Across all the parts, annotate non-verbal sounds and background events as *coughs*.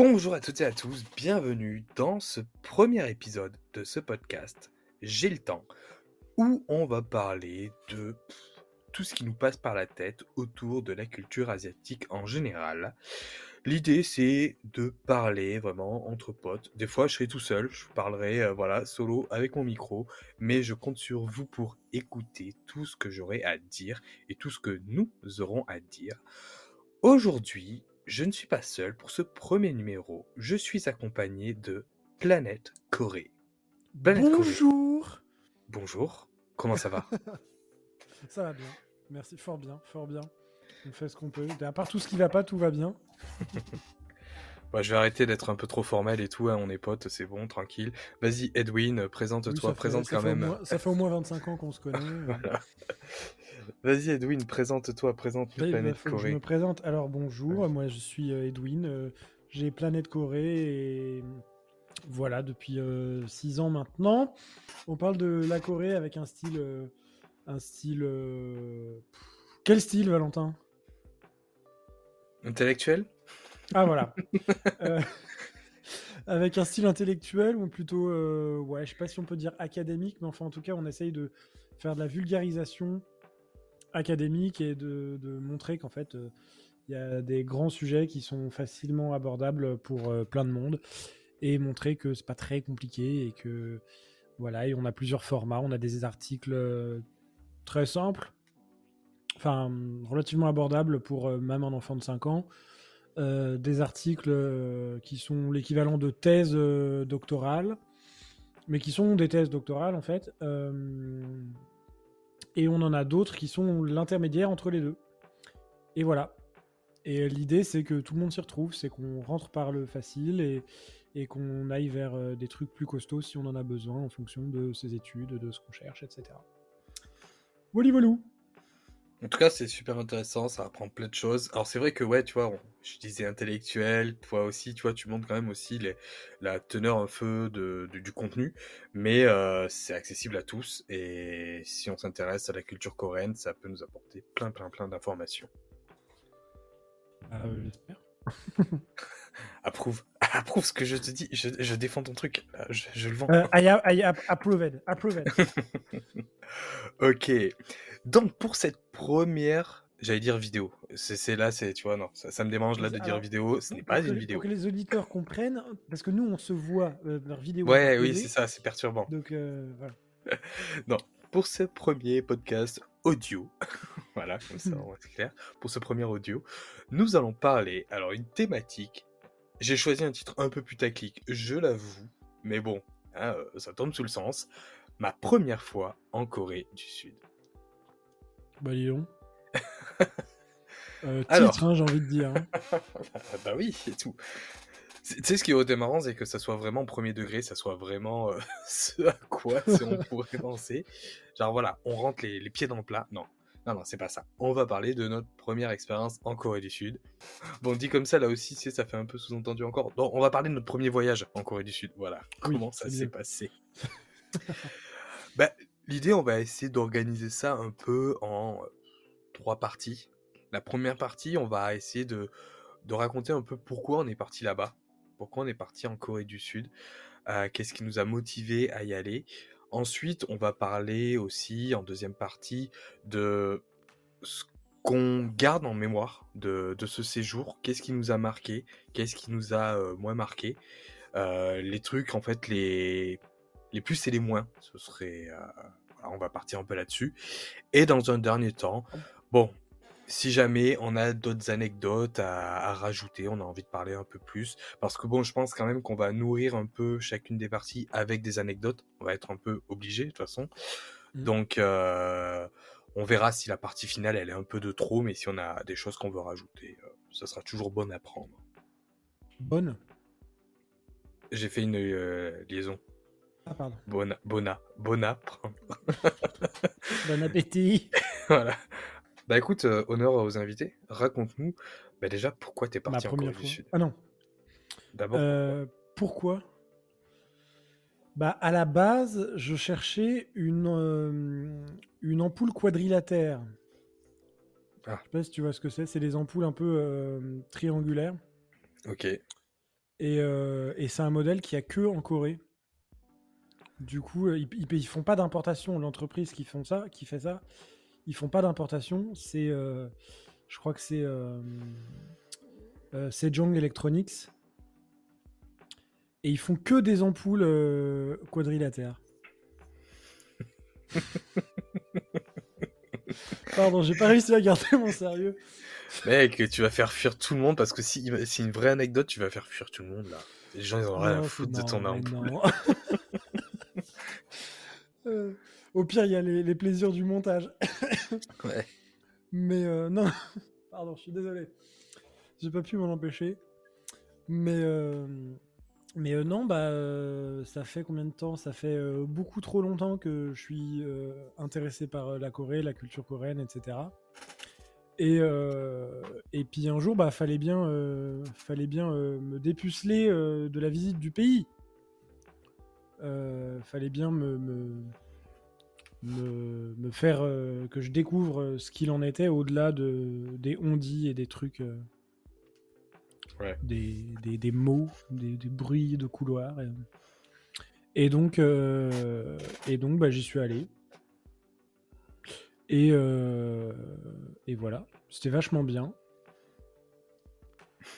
Bonjour à toutes et à tous, bienvenue dans ce premier épisode de ce podcast J'ai le temps, où on va parler de tout ce qui nous passe par la tête autour de la culture asiatique en général. L'idée c'est de parler vraiment entre potes. Des fois je serai tout seul, je parlerai euh, voilà solo avec mon micro, mais je compte sur vous pour écouter tout ce que j'aurai à dire et tout ce que nous aurons à dire. Aujourd'hui, je ne suis pas seul pour ce premier numéro. Je suis accompagné de Planète Corée. Planète Bonjour. Corée. Bonjour. Comment ça va *laughs* Ça va bien. Merci, fort bien, fort bien. On fait ce qu'on peut. À part tout ce qui va pas, tout va bien. *laughs* Bah, je vais arrêter d'être un peu trop formel et tout. Hein, on est potes, c'est bon, tranquille. Vas-y, Edwin, présente-toi. présente quand même. ça fait au moins 25 ans qu'on se connaît. *laughs* Vas-y, Edwin, présente-toi. Présente le Planète Corée. Je me présente. Alors, bonjour. Moi, je suis euh, Edwin. Euh, j'ai Planète Corée et voilà, depuis 6 euh, ans maintenant. On parle de la Corée avec un style. un style. Quel style, Valentin? Intellectuel? Ah voilà. *laughs* Euh, *laughs* avec un style intellectuel ou plutôt, euh, ouais, je sais pas si on peut dire académique, mais enfin en tout cas on essaye de faire de la vulgarisation académique et de, montrer qu'en fait euh, il y a des grands sujets qui sont facilement abordables pour plein de monde et montrer que c'est pas très compliqué et que voilà et on a plusieurs formats, on a des articles très simples, enfin relativement abordables pour même un enfant de 5 ans. Euh, des articles euh, qui sont l'équivalent de thèses euh, doctorales, mais qui sont des thèses doctorales en fait. Et on en a d'autres qui sont l'intermédiaire entre les deux. Et voilà. Et l'idée, c'est que tout le monde s'y retrouve, c'est qu'on rentre par le facile et, qu'on aille vers des trucs plus costauds si on en a besoin en fonction de ses études, de ce qu'on cherche, etc. Voilà, voilà. En tout cas, c'est super intéressant, ça apprend plein de choses. Alors c'est vrai que ouais, tu vois, je disais intellectuel, toi aussi, tu vois, tu montres quand même aussi la teneur un peu de, du contenu, mais euh, c'est accessible à tous et si on s'intéresse à la culture coréenne, ça peut nous apporter plein, plein, plein d'informations. Ah, j'espère. *laughs* approuve, approuve ce que je te dis. Je, défends ton truc. Je, le vends. Euh, I, approved. *laughs* ok. Donc pour cette première, j'allais dire vidéo. C'est là, c'est tu vois non, ça, me démange là de dire vidéo. Ce n'est pas une vidéo. Pour que les auditeurs comprennent, parce que nous on se voit euh, vers vidéo. Ouais, oui, c'est ça, c'est perturbant. Donc euh, voilà. *laughs* non, pour ce premier podcast audio, *laughs* voilà, comme ça on va être clair. Pour ce premier audio, nous allons parler alors une thématique. J'ai choisi un titre un peu putaclic, je l'avoue, mais bon, hein, euh, ça tombe sous le sens. Ma première fois en Corée du Sud. Bah, Lyon. *laughs* euh, titre, hein, j'ai envie de dire. Hein. *laughs* bah oui, c'est tout. Tu sais, ce qui est marrant, c'est que ça soit vraiment premier degré, ça soit vraiment euh, *laughs* ce à quoi on pourrait *laughs* penser. Genre voilà, on rentre les, les, pieds dans le plat. Non, non, non, c'est pas ça. On va parler de notre première expérience en Corée du Sud. Bon, dit comme ça, là aussi, ça fait un peu sous-entendu encore. Non, on va parler de notre premier voyage en Corée du Sud. Voilà, comment ça s'est passé. *laughs* bah, L'idée, on va essayer d'organiser ça un peu en trois parties. La première partie, on va essayer de, raconter un peu pourquoi on est parti là-bas, pourquoi on est parti en Corée du Sud, euh, qu'est-ce qui nous a motivé à y aller. Ensuite, on va parler aussi, en deuxième partie, de ce qu'on garde en mémoire de, ce séjour, qu'est-ce qui nous a marqué, qu'est-ce qui nous a euh, moins marqué, euh, les trucs, en fait, les les plus et les moins. Ce serait, on va partir un peu là-dessus. Et dans un dernier temps, bon, si jamais on a d'autres anecdotes à, rajouter, on a envie de parler un peu plus, parce que bon, je pense quand même qu'on va nourrir un peu chacune des parties avec des anecdotes. On va être un peu obligé de toute façon. Mmh. Donc, euh, on verra si la partie finale elle est un peu de trop, mais si on a des choses qu'on veut rajouter, euh, ça sera toujours bon à prendre. Bonne. J'ai fait une liaison. Ah, pardon. Bona, Bona, Bona. *laughs* bon appétit. voilà. Bah écoute, euh, honneur aux invités. Raconte-nous bah, déjà pourquoi t'es parti en Corée du Sud? Ah non. D'abord. Euh, pourquoi, Bah à la base, je cherchais une euh, une ampoule quadrilatère. Ah. Je sais pas si tu vois ce que c'est. C'est des ampoules un peu triangulaires. Ok. Et, et c'est un modèle qui a que en Corée. Du coup, ils, ils, ils font pas d'importation. L'entreprise qui font ça, qui fait ça, ils font pas d'importation. C'est, euh, je crois que c'est euh, euh, Sejong Electronics. Et ils font que des ampoules quadrilatères. *laughs* Pardon, j'ai pas réussi à garder mon sérieux. Mec, tu vas faire fuir tout le monde parce que si c'est une vraie anecdote, tu vas faire fuir tout le monde là. Les gens ils ont rien à foutre de ton ampoule. *laughs* *laughs* Au pire, il y a les, les plaisirs du montage. *laughs* Ouais. Mais euh, non, *laughs* pardon, je suis désolé. J'ai pas pu m'en empêcher. Mais, euh, mais euh, non, bah, ça fait combien de temps? Ça fait beaucoup trop longtemps que je suis intéressé par la Corée, la culture coréenne, etc. Et, et puis un jour, bah, fallait bien, fallait bien me dépuceler de la visite du pays. Fallait bien me, me, me, me faire euh, que je découvre euh, ce qu'il en était au-delà de, des ondits et des trucs, euh, Ouais. des, des, des mots, des, des bruits de couloir. Et, et donc, euh, et donc bah, j'y suis allé. Et, et voilà, c'était vachement bien.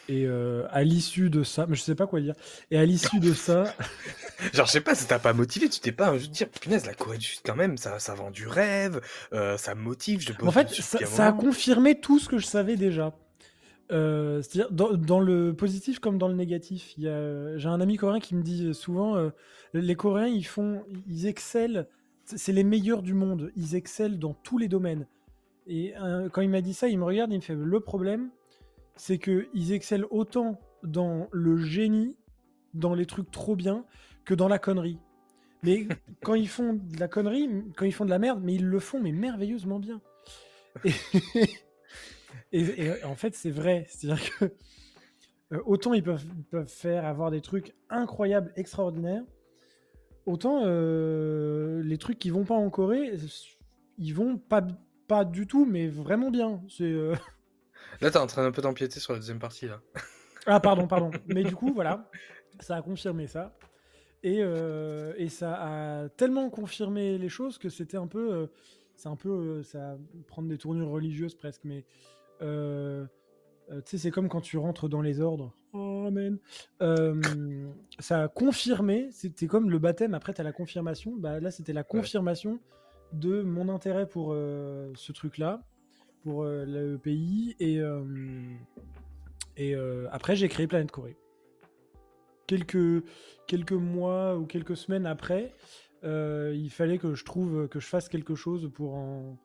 Et euh, à l'issue de ça, mais je sais pas quoi dire. Et à l'issue de ça, *laughs* Genre, je sais pas, ça t'a pas motivé, tu t'es pas un jour dit, punaise, la Corée du Sud, quand même, ça, ça vend du rêve, euh, ça me motive, je En fait, ça, a confirmé tout ce que je savais déjà. Euh, C'est-à-dire, dans, dans le positif comme dans le négatif. il y a- J'ai un ami coréen qui me dit souvent les Coréens, ils font, ils excellent, c'est les meilleurs du monde, ils excellent dans tous les domaines. Et quand il m'a dit ça, il me regarde et il me fait le problème, c'est qu'ils excellent autant dans le génie, dans les trucs trop bien, que dans la connerie. Mais *laughs* quand ils font de la connerie, quand ils font de la merde, mais ils le font mais merveilleusement bien. Et, *laughs* et- et en fait, c'est vrai. C'est-à-dire que euh, autant ils peuvent, faire avoir des trucs incroyables, extraordinaires, autant euh, les trucs qui vont pas en Corée, ils vont pas, pas du tout, mais vraiment bien. C'est euh, Là, t'es en train un peu d'empiéter sur la deuxième partie, là. Ah, pardon, pardon. *laughs* Mais du coup, voilà, ça a confirmé ça. Et, euh, et ça a tellement confirmé les choses que c'était un peu. euh, c'est un peu. euh, ça prendre des tournures religieuses presque, mais. euh, tu sais, c'est comme quand tu rentres dans les ordres. Oh, amen. Ça a confirmé, c'était comme le baptême, après tu as la confirmation. Bah, là, c'était la confirmation de mon intérêt pour ce truc-là, pour euh, le pays. Et, euh, euh, après, j'ai créé Planète Corée. Quelques, quelques mois ou quelques semaines après, il fallait que je trouve, que je fasse quelque chose pour en,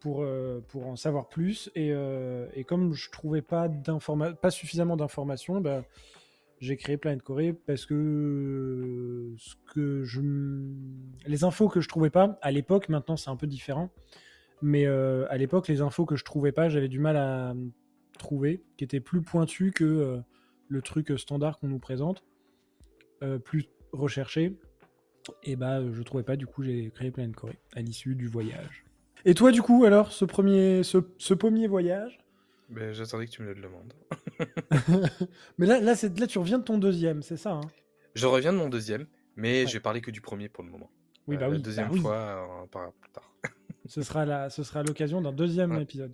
pour, pour en savoir plus. Et, et comme je trouvais pas, pas suffisamment d'informations, bah, j'ai créé Planète Corée parce que ce que je, les infos que je trouvais pas à l'époque, maintenant c'est un peu différent, mais euh, à l'époque les infos que je trouvais pas, j'avais du mal à euh, trouver, qui étaient plus pointues que euh, le truc standard qu'on nous présente, euh, plus recherché. Et bah je trouvais pas, du coup j'ai créé Planète Corée à l'issue du voyage. Et toi du coup alors ce premier, ce, ce premier voyage? Ben, j'attendais que tu me le demandes. *laughs* Mais là, là, là, tu reviens de ton deuxième, c'est ça hein? Je reviens de mon deuxième, mais Ouais. je vais parler que du premier pour le moment. Oui, bah oui. La deuxième bah oui. fois, on en parlera plus *laughs* tard. Ce sera la, ce sera l'occasion d'un deuxième Ouais. épisode.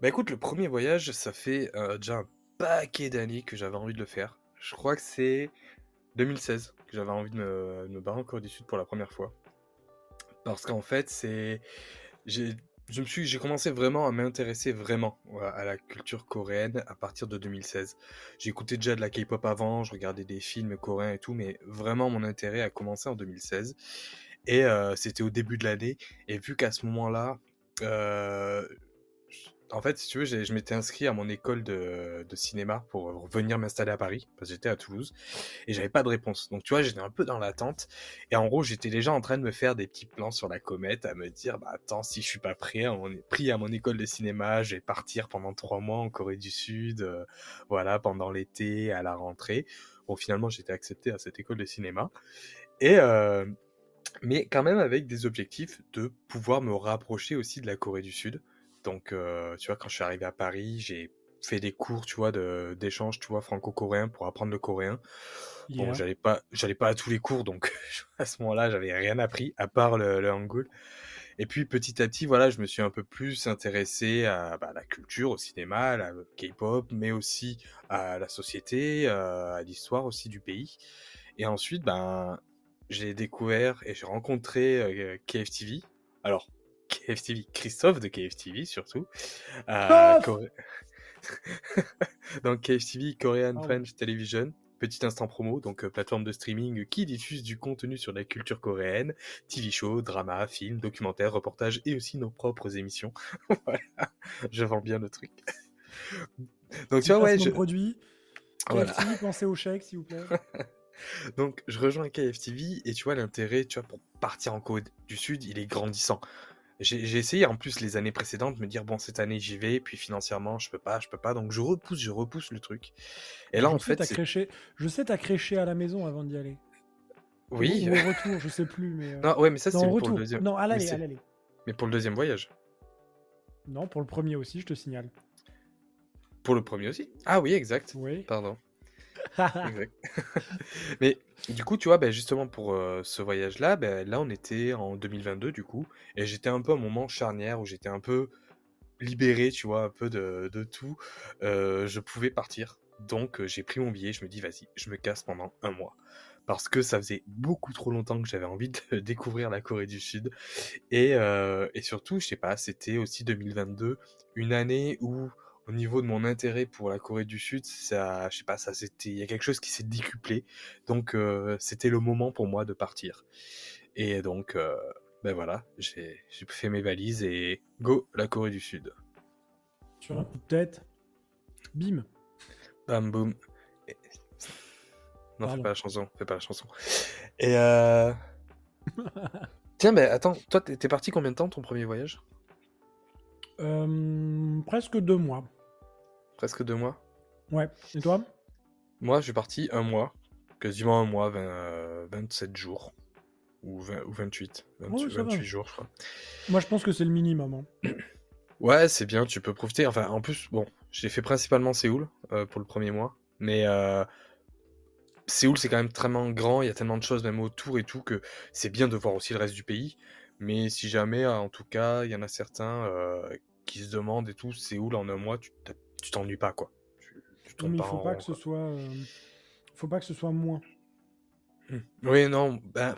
Bah écoute, le premier voyage, ça fait euh, déjà un paquet d'années que j'avais envie de le faire. Je crois que c'est 2016 que j'avais envie de me, de me barrer en Corée du Sud pour la première fois. Parce qu'en fait, c'est. J'ai. Je me suis, j'ai commencé vraiment à m'intéresser vraiment à la culture coréenne à partir de 2016. J'écoutais déjà de la K-pop avant, je regardais des films coréens et tout, mais vraiment mon intérêt a commencé en 2016. Et c'était au début de l'année. Et vu qu'à ce moment-là, en fait, si tu veux, je m'étais inscrit à mon école de, cinéma pour venir m'installer à Paris, parce que j'étais à Toulouse, et j'avais pas de réponse. Donc, tu vois, j'étais un peu dans l'attente, et en gros, j'étais déjà en train de me faire des petits plans sur la comète, à me dire, bah attends, si je suis pas prêt, à mon, pris à mon école de cinéma, je vais partir pendant trois mois en Corée du Sud, euh, voilà, pendant l'été, à la rentrée. Bon, finalement, j'étais accepté à cette école de cinéma, et... Euh, mais quand même avec des objectifs de pouvoir me rapprocher aussi de la Corée du Sud. Donc, euh, tu vois, quand je suis arrivé à Paris, j'ai fait des cours, tu vois, d'échange, tu vois, franco-coréen pour apprendre le coréen. Bon, j'allais pas, j'allais pas à tous les cours, donc *laughs* à ce moment-là, j'avais rien appris à part le, le hangul. Et puis petit à petit, voilà, je me suis un peu plus intéressé à bah, la culture, au cinéma, à la K-pop, mais aussi à la société, euh, à l'histoire aussi du pays. Et ensuite, ben, j'ai découvert et j'ai rencontré euh, KFTV. Alors, KFTV, Christophe de KFTV surtout. Euh, Coré- *laughs* donc KFTV, Korean Pardon. French Television. Petit instant promo, donc euh, plateforme de streaming qui diffuse du contenu sur la culture coréenne, TV show, drama, films, documentaires, reportages et aussi nos propres émissions. *laughs* voilà, je vends bien le truc. Donc tu vois, ouais, je... produit. voilà. KFC, pensez au chèque, s'il vous plaît. *laughs* Donc je rejoins KFTV et tu vois l'intérêt, tu vois, pour partir en Corée du Sud, il est grandissant. J'ai essayé en plus les années précédentes de me dire bon cette année j'y vais, puis financièrement je peux pas, je peux pas, donc je repousse, je repousse le truc. Et là je en fait, créché... Je sais, t'as créché à la maison avant d'y aller. oui, Ou au retour, je sais plus, mais. euh, non ouais mais ça c'est pour retour. le deuxième, Non, l'aller, à l'aller. mais pour le deuxième voyage, Non, pour le premier aussi, je te signale. pour le premier aussi. Ah oui exact, Oui. pardon. *laughs* *laughs* Mais du coup, tu vois, ben, justement pour euh, ce voyage-là, ben, là on était en 2022 du coup, et j'étais un peu à un moment charnière où j'étais un peu libéré, tu vois, un peu de, de tout. Euh, je pouvais partir, donc euh, j'ai pris mon billet, je me dis vas-y, je me casse pendant un mois. Parce que ça faisait beaucoup trop longtemps que j'avais envie de *laughs* découvrir la Corée du Sud. Et, et surtout, je sais pas, c'était aussi 2022, une année où au niveau de mon intérêt pour la Corée du Sud, ça, je sais pas, ça c'était, il y a quelque chose qui s'est décuplé. Donc euh, c'était le moment pour moi de partir. Et donc, euh, ben voilà, j'ai fait mes valises et go la Corée du Sud. Sur un coup de tête. Bim. Bam boum. Et- Non, fais pas la chanson, fais pas la chanson. Et euh... *laughs* tiens, ben attends, toi t'es parti combien de temps ton premier voyage? Euh, presque deux mois. Presque deux mois. Ouais. Et toi? Moi, je suis parti un mois, quasiment un mois, 20, euh, 27 jours. Ou, 20 ou 28. 28, Ouais, ça va. 28 jours, je crois. Moi, je pense que c'est le minimum. hein. *clears throat* Ouais, c'est bien, tu peux profiter. Enfin, en plus, bon, j'ai fait principalement Séoul euh, pour le premier mois. Mais euh, Séoul, c'est quand même tellement grand, il y a tellement de choses même autour et tout, que c'est bien de voir aussi le reste du pays. Mais si jamais, euh, en tout cas, il y en a certains euh, qui se demandent et tout, Séoul en un mois, tu t'ennuies pas, quoi. Tu, tu mais il faut pas rond, que ce soit. euh, Faut pas que ce soit moins. Hmm. Oui, non, ben,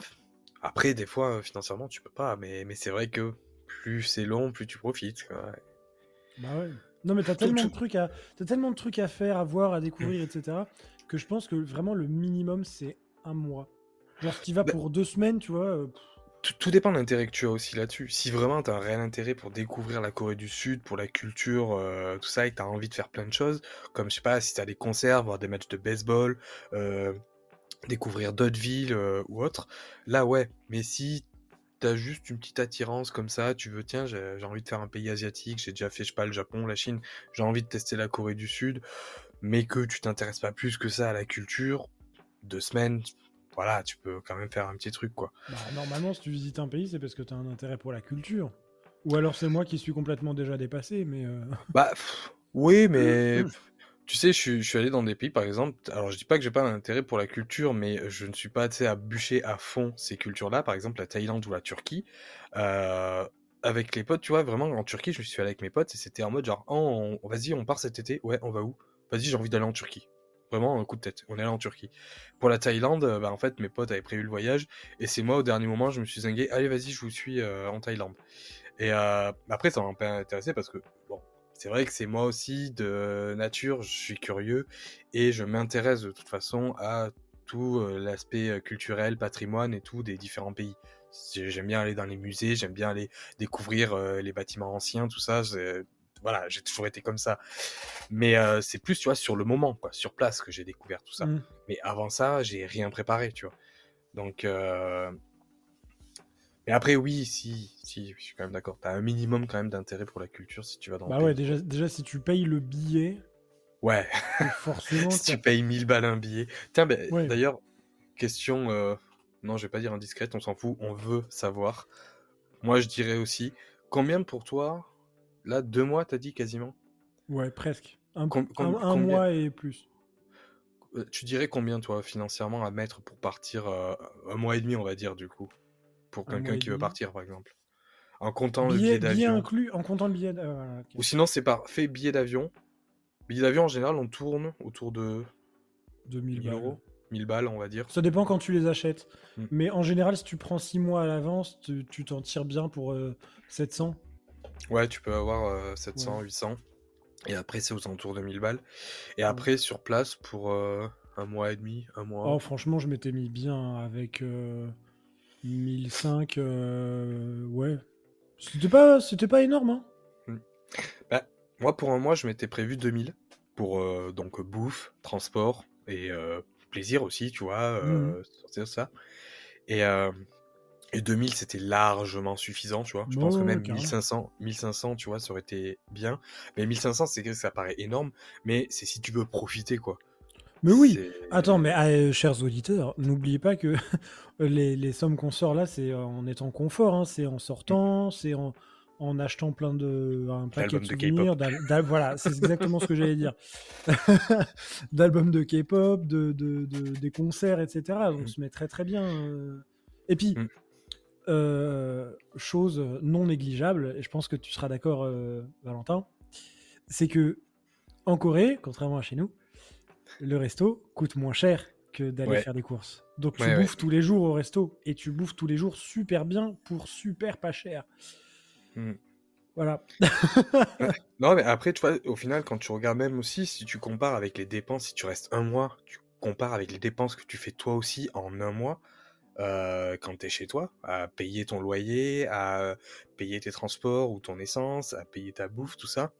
après, des fois, financièrement, tu peux pas, mais, mais c'est vrai que plus c'est long, plus tu profites. quoi. Bah ouais. Non, mais t'as tellement, de trucs à... tellement de trucs à faire, à voir, à découvrir, etc. que je pense que vraiment le minimum, c'est un mois. Genre, si tu vas Bah- pour deux semaines, tu vois. euh, pff, Tout, dépend de l'intérêt que tu as aussi là-dessus. Si vraiment tu as un réel intérêt pour découvrir la Corée du Sud, pour la culture, euh, tout ça, et que tu as envie de faire plein de choses, comme je sais pas, si tu as des concerts, voir des matchs de baseball, euh, découvrir d'autres villes euh, ou autres, là ouais. Mais si tu as juste une petite attirance comme ça, tu veux, tiens, j'ai j'ai envie de faire un pays asiatique, j'ai déjà fait, je sais pas, le Japon, la Chine, j'ai envie de tester la Corée du Sud, mais que tu t'intéresses pas plus que ça à la culture, deux semaines, voilà, tu peux quand même faire un petit truc, quoi. bah, normalement, si tu visites un pays, c'est parce que t'as un intérêt pour la culture. Ou alors c'est moi qui suis complètement déjà dépassé, mais. euh, *laughs* Bah, pff, oui, mais pff, tu sais, je suis, je suis allé dans des pays, par exemple. Alors, je dis pas que j'ai pas un intérêt pour la culture, mais je ne suis pas, tu sais, à bûcher à fond ces cultures-là. Par exemple, la Thaïlande ou la Turquie. Euh, avec les potes, tu vois, vraiment, en Turquie, je me suis allé avec mes potes et c'était en mode genre, oh, on- vas-y, on part cet été. Ouais, on va où? Vas-y, j'ai envie d'aller en Turquie. Vraiment, un coup de tête. On est allé en Turquie. Pour la Thaïlande, euh, bah, en fait, mes potes avaient prévu le voyage et c'est moi, au dernier moment, je me suis zingué. Allez, vas-y, je vous suis euh, en Thaïlande. Et euh, après, ça m'a pas intéressé parce que, bon, c'est vrai que c'est moi aussi de nature, je suis curieux et je m'intéresse de toute façon à tout l'aspect culturel, patrimoine et tout des différents pays. J'ai- J'aime bien aller dans les musées, j'aime bien aller découvrir les bâtiments anciens, tout ça. Voilà, j'ai toujours été comme ça. Mais euh, c'est plus, tu vois, sur le moment, quoi, sur place que j'ai découvert tout ça. Mm. Mais avant ça, j'ai rien préparé, tu vois. Donc, euh... mais après, oui, si, si, je suis quand même d'accord. T'as un minimum quand même d'intérêt pour la culture si tu vas dans Bah le ouais, déjà, déjà si tu payes le billet, Ouais, forcément. *laughs* si tu payes 1000 balles un billet. Tiens, ben, Ouais. d'ailleurs, question, euh, non, je vais pas dire indiscrète, on s'en fout, on veut savoir. Moi, je dirais aussi, combien pour toi, là, deux mois, t'as dit quasiment Ouais, presque. Un, Com- com- un- un combien- mois et plus. Euh, Tu dirais combien, toi, financièrement, à mettre pour partir euh, un mois et demi, on va dire, du coup Pour Un quelqu'un qui veut partir, par exemple? En comptant le Billet, d'avion? inclus en comptant le billet. euh. Ou sinon, c'est par fait billet d'avion. Billet d'avion, en général, on tourne autour de 2000 1000 balles. euros. 1000 balles, on va dire. Ça dépend quand tu les achètes. Mm. Mais en général, si tu prends 6 mois à l'avance, tu tu t'en tires bien pour euh, 700. Ouais, tu peux avoir euh, 700, Ouais. 800. Et après, c'est aux alentours de 1000 balles. Et Ouais. après, sur place, pour euh, un mois et demi, un mois. Oh, franchement, je m'étais mis bien avec euh, 1005. euh, ouais. C'était pas, c'était pas énorme, hein. Moi, pour un mois, je m'étais prévu 2000 pour euh, donc bouffe, transport et plaisir aussi, tu vois, sortir ça. Et, et 2000, c'était largement suffisant, tu vois. Je pense que même carrément. 1500, 1500, tu vois, ça aurait été bien. Mais 1500, c'est que ça paraît énorme, mais c'est si tu veux profiter, quoi. Mais oui. Attends, mais ah, euh, chers auditeurs, n'oubliez pas que *laughs* les, les sommes qu'on sort là, c'est en étant confort, hein, c'est en sortant, c'est en, en achetant plein de un paquet de souvenirs, voilà, c'est exactement ce que j'allais dire, *laughs* d'albums de K-pop, de, de- de- des concerts, etc. Donc on Mm. se met très très bien. euh. Et puis, Mm. Euh, chose non négligeable, et je pense que tu seras d'accord, euh, Valentin, c'est que en Corée, contrairement à chez nous, le resto coûte moins cher que d'aller Ouais. faire des courses. Donc tu Ouais, ouais. bouffes tous les jours au resto et tu bouffes tous les jours super bien pour super pas cher. Mm. Voilà. *laughs* Non, mais après, tu vois, au final, quand tu regardes même aussi, si tu compares avec les dépenses, si tu restes un mois, tu compares avec les dépenses que tu fais toi aussi en un mois, euh, quand tu es chez toi, à payer ton loyer, à payer tes transports ou ton essence, à payer ta bouffe, tout ça,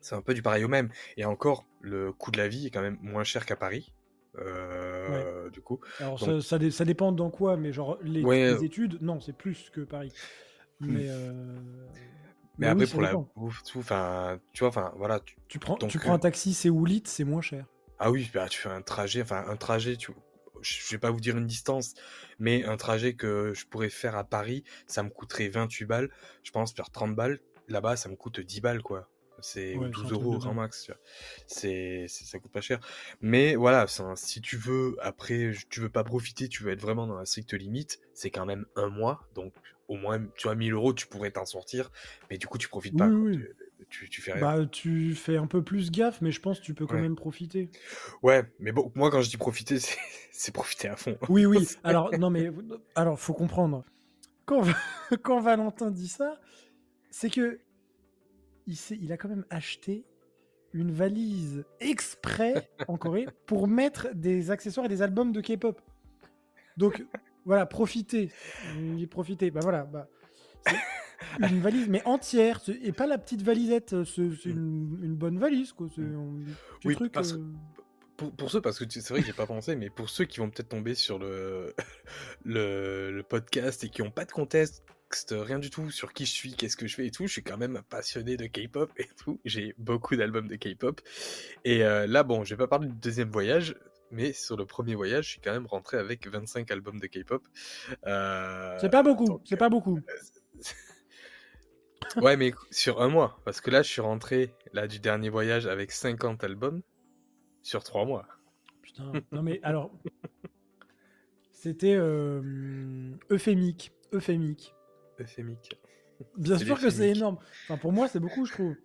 c'est un peu du pareil au même. Et encore, le coût de la vie est quand même moins cher qu'à Paris. euh, Du coup, Alors Donc- ça, ça, dé- ça dépend dans quoi, mais genre les, Ouais. les études, non, c'est plus que Paris. Mais, euh, mais oui, après, pour la bouffe, tout, enfin, tu vois, enfin, voilà, tu- Tu prends, donc, tu prends euh, un taxi Séoulite, c'est moins cher. Ah oui, bah, tu fais un trajet, enfin un trajet, tu... je vais pas vous dire une distance, mais un trajet que je pourrais faire à Paris, ça me coûterait 28 balles. Je pense faire 30 balles, là-bas, ça me coûte 10 balles, quoi. C'est Ouais, ou c'est un 12 truc euros au grand max. C'est, ça coûte pas cher. Mais voilà, un- si tu veux, après, tu veux pas profiter, tu veux être vraiment dans la stricte limite, c'est quand même un mois, donc au moins, tu as 1000 euros, tu pourrais t'en sortir, mais du coup, tu profites pas. Oui, oui. Tu, tu fais rien. Bah, tu fais un peu plus gaffe, mais je pense que tu peux quand Ouais. même profiter. Ouais, mais bon, moi, quand je dis profiter, c'est, *laughs* profiter à fond. Oui, oui. *laughs* Alors, non, mais alors, faut comprendre. Quand, *laughs* quand Valentin dit ça, c'est que il, il a quand même acheté une valise exprès en Corée pour mettre des accessoires et des albums de K-pop. Donc, voilà, profitez. Il dit profitez. Bah voilà. Bah, une valise, mais entière, et pas la petite valisette. C'est c'est une, une bonne valise, quoi. Oui, truc. parce- euh, Pour, pour ceux, parce que c'est vrai que j'ai pas pensé, mais pour ceux qui vont peut-être tomber sur le, *laughs* le, le podcast et qui ont pas de contexte, rien du tout sur qui je suis, qu'est-ce que je fais et tout, je suis quand même passionné de K-pop et tout. *laughs* J'ai beaucoup d'albums de K-pop. Et euh, là, bon, je vais pas parler du deuxième voyage, mais sur le premier voyage, je suis quand même rentré avec 25 albums de K-pop. Euh, C'est pas beaucoup. C'est pas beaucoup. *laughs* Ouais, mais sur un mois, parce que là, je suis rentré là du dernier voyage avec 50 albums sur trois mois. Putain, non mais alors, c'était euh, euphémique, euphémique. Euphémique. Bien sûr que c'est énorme. Enfin, pour moi, c'est beaucoup, je trouve.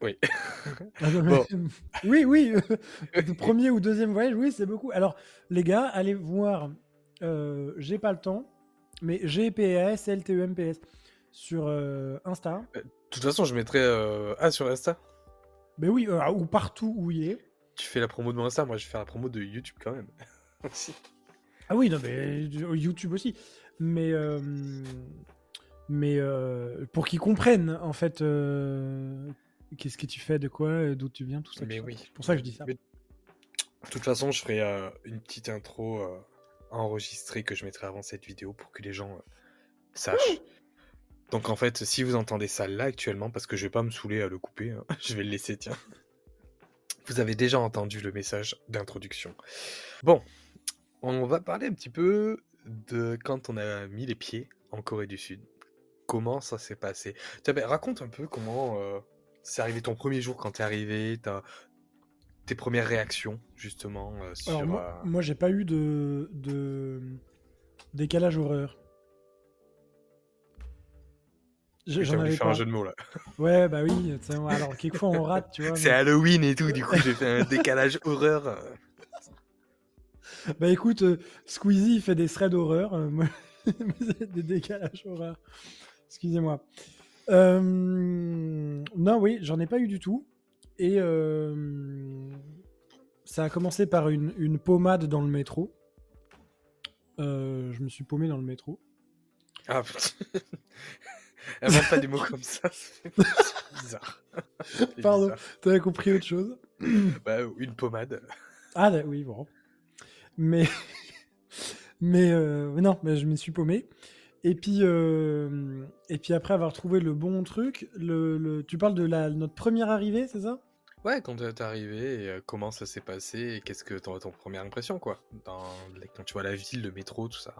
Oui. Ah, Bon. *laughs* oui, oui. Le *laughs* premier ou deuxième voyage, oui, c'est beaucoup. Alors, les gars, allez voir. euh, J'ai pas le temps, mais GPS, LTEMPS sur euh, Insta. De toute façon, je mettrai. euh, Ah, sur Insta Mais oui, euh, ou partout où il est. Tu fais la promo de mon Insta, moi je vais faire la promo de YouTube quand même. *laughs* Ah oui, non, mais YouTube aussi. Mais, euh, mais euh, pour qu'ils comprennent, en fait, euh, qu'est-ce que tu fais, de quoi, d'où tu viens, tout ça. Mais oui. C'est pour ça que je dis ça. Mais- De toute façon, je ferai euh, une petite intro euh, enregistrée que je mettrai avant cette vidéo pour que les gens euh, sachent. Donc en fait, si vous entendez ça là actuellement, parce que je vais pas me saouler à le couper, hein, *laughs* je vais le laisser, tiens. Vous avez déjà entendu le message d'introduction. Bon, on va parler un petit peu de quand on a mis les pieds en Corée du Sud. Comment ça s'est passé? Tiens, ben, Raconte un peu comment euh, c'est arrivé ton premier jour quand t'es arrivé, t'as tes premières réactions justement euh, sur. Alors, moi, moi, j'ai pas eu de, de décalage horreur. J'en J'ai voulu avais faire un jeu de mots là. Ouais, bah oui. Alors, quelquefois, on rate, tu vois. *laughs* C'est mais- Halloween et tout, du coup j'ai fait un décalage *laughs* horreur. Bah écoute, euh, Squeezie il fait des threads horreur, euh, moi *laughs* des décalages horreur. Excusez-moi. Euh, non, oui, j'en ai pas eu du tout. Et ça a commencé par une, une pommade dans le métro. Je me suis paumé dans le métro. Ah putain. Invente pas des mots comme ça, c'est *laughs* bizarre. Pardon. T'avais compris autre chose? *clears throat* Bah, une pommade. Ah da- oui, bon. Mais, *laughs* mais euh, mais non, mais je m'y suis paumé. Et puis, euh, et puis après avoir trouvé le bon truc, le, le- tu parles de la, notre première arrivée, c'est ça? Ouais, quand t'es arrivé, et, euh, comment ça s'est passé, et qu'est-ce que ton, ton première impression, quoi dans, Quand tu vois la ville, le métro, tout ça?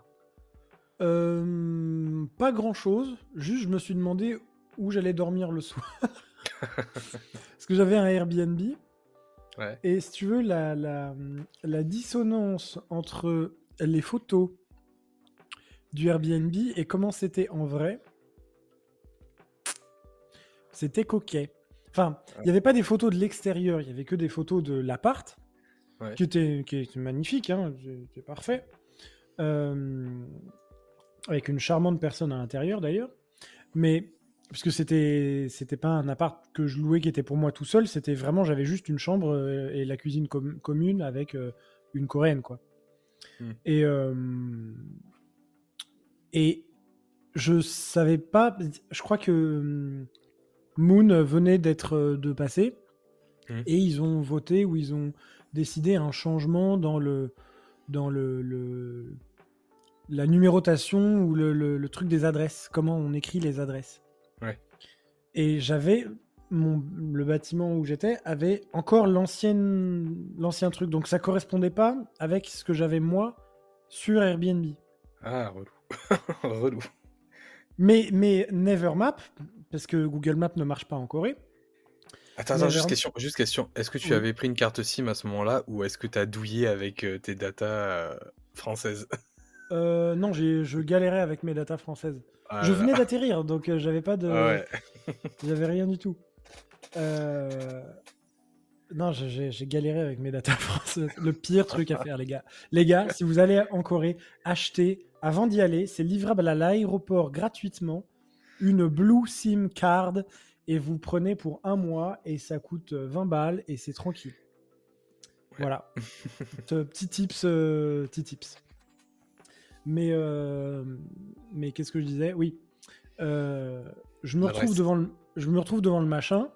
Euh, Pas grand chose. Juste, je me suis demandé où j'allais dormir le soir. *laughs* Parce que j'avais un Airbnb. Ouais. Et si tu veux, la, la, la dissonance entre les photos du Airbnb et comment c'était en vrai, c'était coquet. Enfin, il n'y avait pas des photos de l'extérieur, il y avait que des photos de l'appart, Ouais. qui, était, qui était magnifique, hein, c'était parfait. Euh, avec une charmante personne à l'intérieur d'ailleurs. Mais parce que c'était c'était pas un appart que je louais qui était pour moi tout seul, c'était vraiment j'avais juste une chambre euh, et la cuisine com- commune avec euh, une coréenne quoi. Hmm. Et euh, et je savais pas, je crois que hum, Moon venait d'être de passer Hmm. et ils ont voté ou ils ont décidé un changement dans le dans le, le- la numérotation ou le, le- le truc des adresses, comment on écrit les adresses. Ouais. Et j'avais mon le bâtiment où j'étais avait encore l'ancienne l'ancien truc, donc ça correspondait pas avec ce que j'avais moi sur Airbnb. Ah, relou. *laughs* relou. Mais mais Nevermap, parce que Google Maps ne marche pas en Corée. Attends, attends, juste question, juste question. Est-ce que tu Oui. avais pris une carte SIM à ce moment-là ou est-ce que tu as douillé avec euh, tes datas euh, françaises? *laughs* Euh, non, je galérais avec mes datas françaises. Ah je venais *laughs* d'atterrir, donc euh, j'avais pas de, Ah ouais. *laughs* j'avais rien du tout. Euh, Non, j'ai- galéré avec mes datas *laughs* françaises. Le pire truc à faire, les gars. Les gars, si vous allez en Corée, achetez, avant d'y aller, c'est livrable à l'aéroport gratuitement, une Blue SIM card, et vous prenez pour un mois, et ça coûte euh, 20 balles, et c'est tranquille. Voilà. Petit tips, euh, petit tips. Mais, euh, mais qu'est-ce que je disais? Oui. Euh, je me retrouve devant le, je me retrouve devant le machin,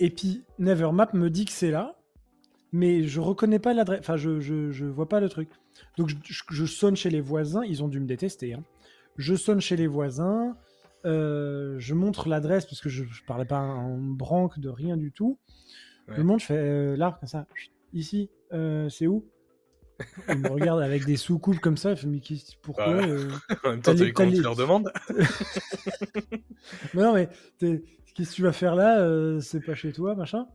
et puis Nevermap me dit que c'est là, mais je reconnais pas l'adresse. Enfin, je, je, je vois pas le truc. Donc je, sonne chez les voisins. Ils ont dû me détester. hein. Je sonne chez les voisins. euh, je montre l'adresse parce que je, je parlais pas en branque de rien du tout. Ouais. Je montre, je fais là, comme ça. Ici, c'est où? *laughs* Il me regarde avec des soucoupes comme ça. Qu'est-ce- pourquoi Ouais. euh *laughs* en même temps, T'as les- tu les- leur demandes *laughs* Mais non, mais qu'est-ce que tu vas faire là euh, C'est pas chez toi, machin.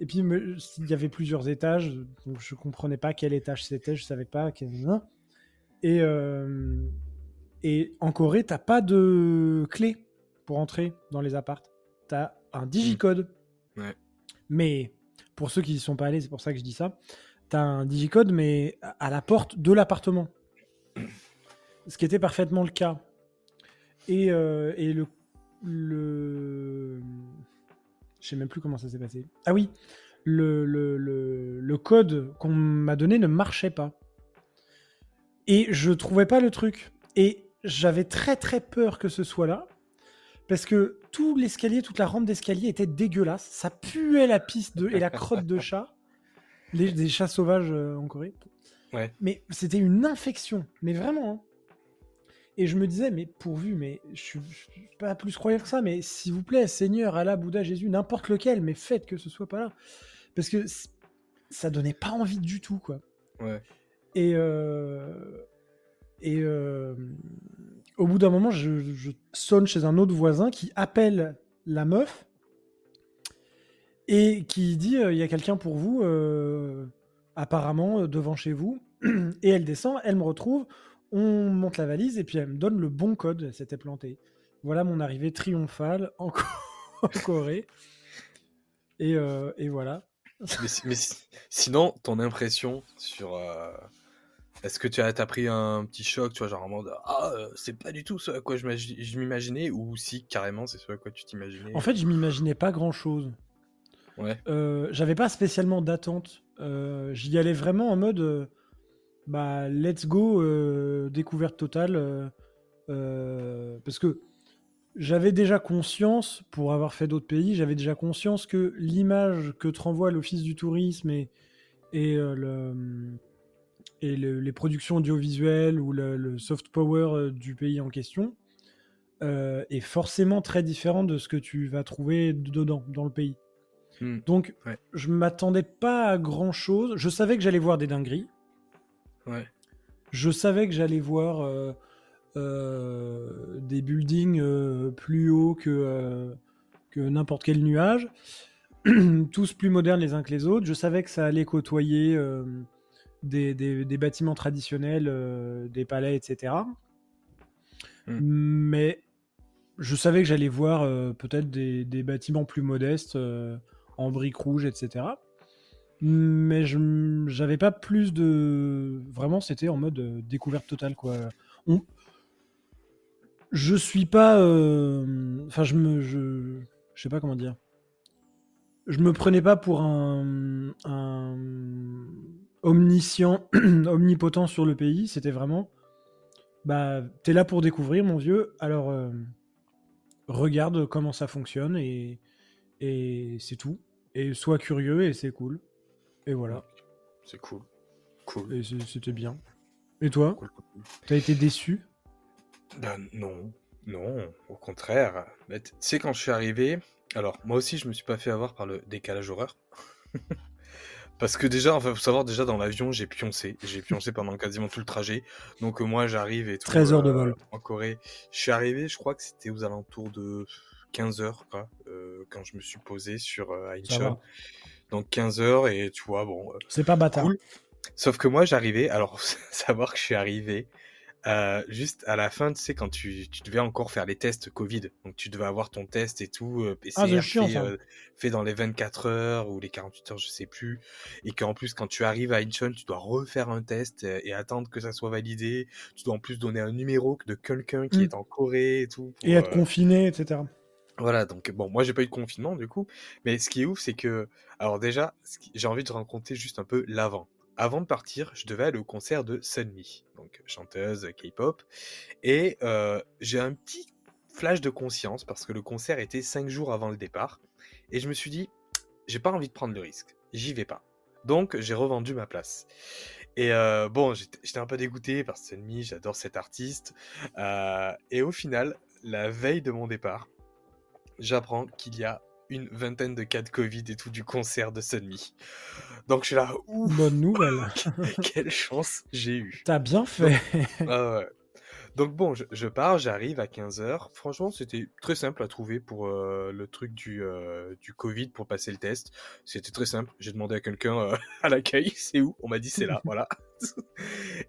Et puis, me- il y avait plusieurs étages, donc je comprenais pas quel étage c'était, je savais pas. Quel... Et, euh, et en Corée, t'as pas de clé pour entrer dans les appartes. T'as un digicode. Ouais. Mais pour ceux qui y sont pas allés, c'est pour ça que je dis ça. Un digicode, mais à- la porte de l'appartement. Ce qui était parfaitement le cas. Et, euh, et le, le. Je sais même plus comment ça s'est passé. Ah oui, le, le, le, le code qu'on m'a donné ne marchait pas. Et je trouvais pas le truc. Et j'avais très très peur que ce soit là. Parce que tout l'escalier, toute la rampe d'escalier était dégueulasse. Ça puait la piste de, et la crotte de chat. Les, des chats sauvages euh, en Corée. Ouais. Mais c'était une infection. Mais vraiment. hein. Et je me disais, mais pourvu, mais je suis, je suis pas plus croyant que ça, mais s'il vous plaît, Seigneur, Allah, Bouddha, Jésus, n'importe lequel, mais faites que ce soit pas là. Parce que ça donnait pas envie du tout, quoi. Ouais. Et, euh, et euh, au bout d'un moment, je, je sonne chez un autre voisin qui appelle la meuf. Et qui dit il y a quelqu'un pour vous, apparemment devant chez vous. *clears throat* et elle descend, elle me retrouve, on monte la valise et puis elle me donne le bon code. Elle s'était plantée. Voilà mon arrivée triomphale en, *laughs* Corée. Et, et voilà. mais, sinon, ton impression sur. Est-ce que tu as, as, pris un petit choc, tu vois, genre en mode Ah, c'est pas du tout ce à quoi je m'imaginais, ou si carrément c'est ce à quoi tu t'imaginais? En fait, je m'imaginais pas grand chose. Ouais. J'avais pas spécialement d'attente. J'y allais vraiment en mode bah, let's go, découverte totale. parce que j'avais déjà conscience, pour avoir fait d'autres pays, j'avais déjà conscience que l'image que te renvoie l'Office du tourisme et, euh, le, les productions audiovisuelles ou le, soft power euh, du pays en question euh, est forcément très différent de ce que tu vas trouver dedans, dans le pays. Hmm. Donc, je m'attendais pas à grand chose. Je savais que j'allais voir des dingueries. Ouais. Je savais que j'allais voir euh, des buildings euh, plus hauts que, euh, que n'importe quel nuage, *clears throat* tous plus modernes les uns que les autres. Je savais que ça allait côtoyer des, des, bâtiments traditionnels, des palais, etc. Hmm. Mais je savais que j'allais voir peut-être des, des, bâtiments plus modestes en briques rouges, etc. Mais je j'avais pas plus de. Vraiment, c'était en mode découverte totale. Quoi. Je suis pas. Euh, enfin, je me. Je, sais pas comment dire. Je me prenais pas pour un, un omniscient, *clears throat* omnipotent sur le pays. C'était vraiment. Bah, t'es là pour découvrir, mon vieux. Alors, euh, regarde comment ça fonctionne et, et c'est tout. Et sois curieux et c'est cool. Et voilà. C'est cool. Cool. Et c'était bien. Et toi T'as été déçu? Ben non, non, au contraire. tu sais, quand je suis arrivé, alors moi aussi je me suis pas fait avoir par le décalage horaire. *laughs* Parce que déjà, enfin, faut savoir, déjà dans l'avion, j'ai pioncé. J'ai pioncé *laughs* pendant quasiment tout le trajet. Donc euh, moi, j'arrive et tout. 13 heures de euh, vol. En Corée. Je suis arrivé, je crois que c'était aux alentours de 15 heures, quoi, euh, quand je me suis posé sur Incheon. Donc 15 heures, et tu vois, bon. C'est pas bâtard. Sauf que moi, j'arrivais, alors, *laughs* savoir que je suis arrivé, euh, juste à la fin, tu sais, quand tu, tu, devais encore faire les tests Covid, donc tu devais avoir ton test et tout, euh, PCR ah, fait, euh, fait, dans les 24 heures ou les 48 heures, je sais plus, et qu'en plus, quand tu arrives à Incheon, tu dois refaire un test et attendre que ça soit validé. Tu dois en plus donner un numéro de quelqu'un qui mmh. est en Corée et tout. et être confiné, etc. Voilà, donc bon, moi j'ai pas eu de confinement du coup, mais ce qui est ouf, c'est que, alors déjà, j'ai envie de raconter juste un peu l'avant avant de partir, je devais aller au concert de Sunmi, donc chanteuse K-pop, et euh, j'ai un petit flash de conscience parce que le concert était cinq jours avant le départ, et je me suis dit, j'ai pas envie de prendre le risque, j'y vais pas. Donc j'ai revendu ma place. Et euh, bon, j'étais un peu dégoûté parce que Sunmi, j'adore cet artiste, euh, et au final, la veille de mon départ, j'apprends qu'il y a une vingtaine de cas de Covid et tout du concert de Sunmi. Donc je suis là, bonne nouvelle. *laughs* quelle chance j'ai eu. T'as bien fait. Ah Donc bon, je, pars, j'arrive à 15h. Franchement, c'était très simple à trouver pour euh, le truc du, euh, du Covid pour passer le test. C'était très simple. J'ai demandé à quelqu'un euh, *laughs* à l'accueil, c'est où? On m'a dit c'est là, *laughs* voilà.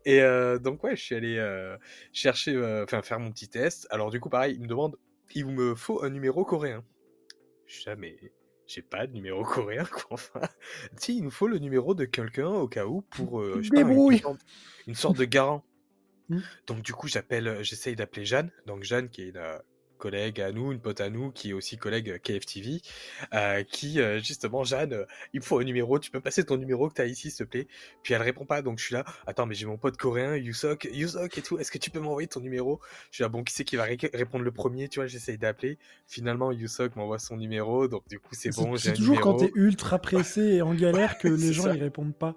Et donc ouais, je suis allé chercher, enfin faire mon petit test. Alors du coup, pareil, il me demande, il me faut un numéro coréen. Jamais. J'ai pas de numéro coréen, quoi. Enfin, *laughs* si, il nous faut le numéro de quelqu'un au cas où pour euh, une, sorte de garant. Mmh. Donc du coup, j'appelle, j'essaye d'appeler Jeanne. Donc Jeanne qui est une, collègue à nous, une pote à nous, qui est aussi collègue euh, KFTV, euh, qui euh, justement, Jeanne, il me faut un numéro, tu peux passer ton numéro que tu as ici, s'il te plaît. Puis elle répond pas, donc je suis là, attends, mais j'ai mon pote coréen, Yusok, Yusok et tout, est-ce que tu peux m'envoyer ton numéro? Je suis là, bon, qui c'est qui va répondre le premier, tu vois, j'essaye d'appeler. Finalement, Yusok m'envoie son numéro, donc du coup, c'est bon, j'ai C'est toujours quand t'es ultra pressé et en galère que *laughs* les gens, ils répondent pas.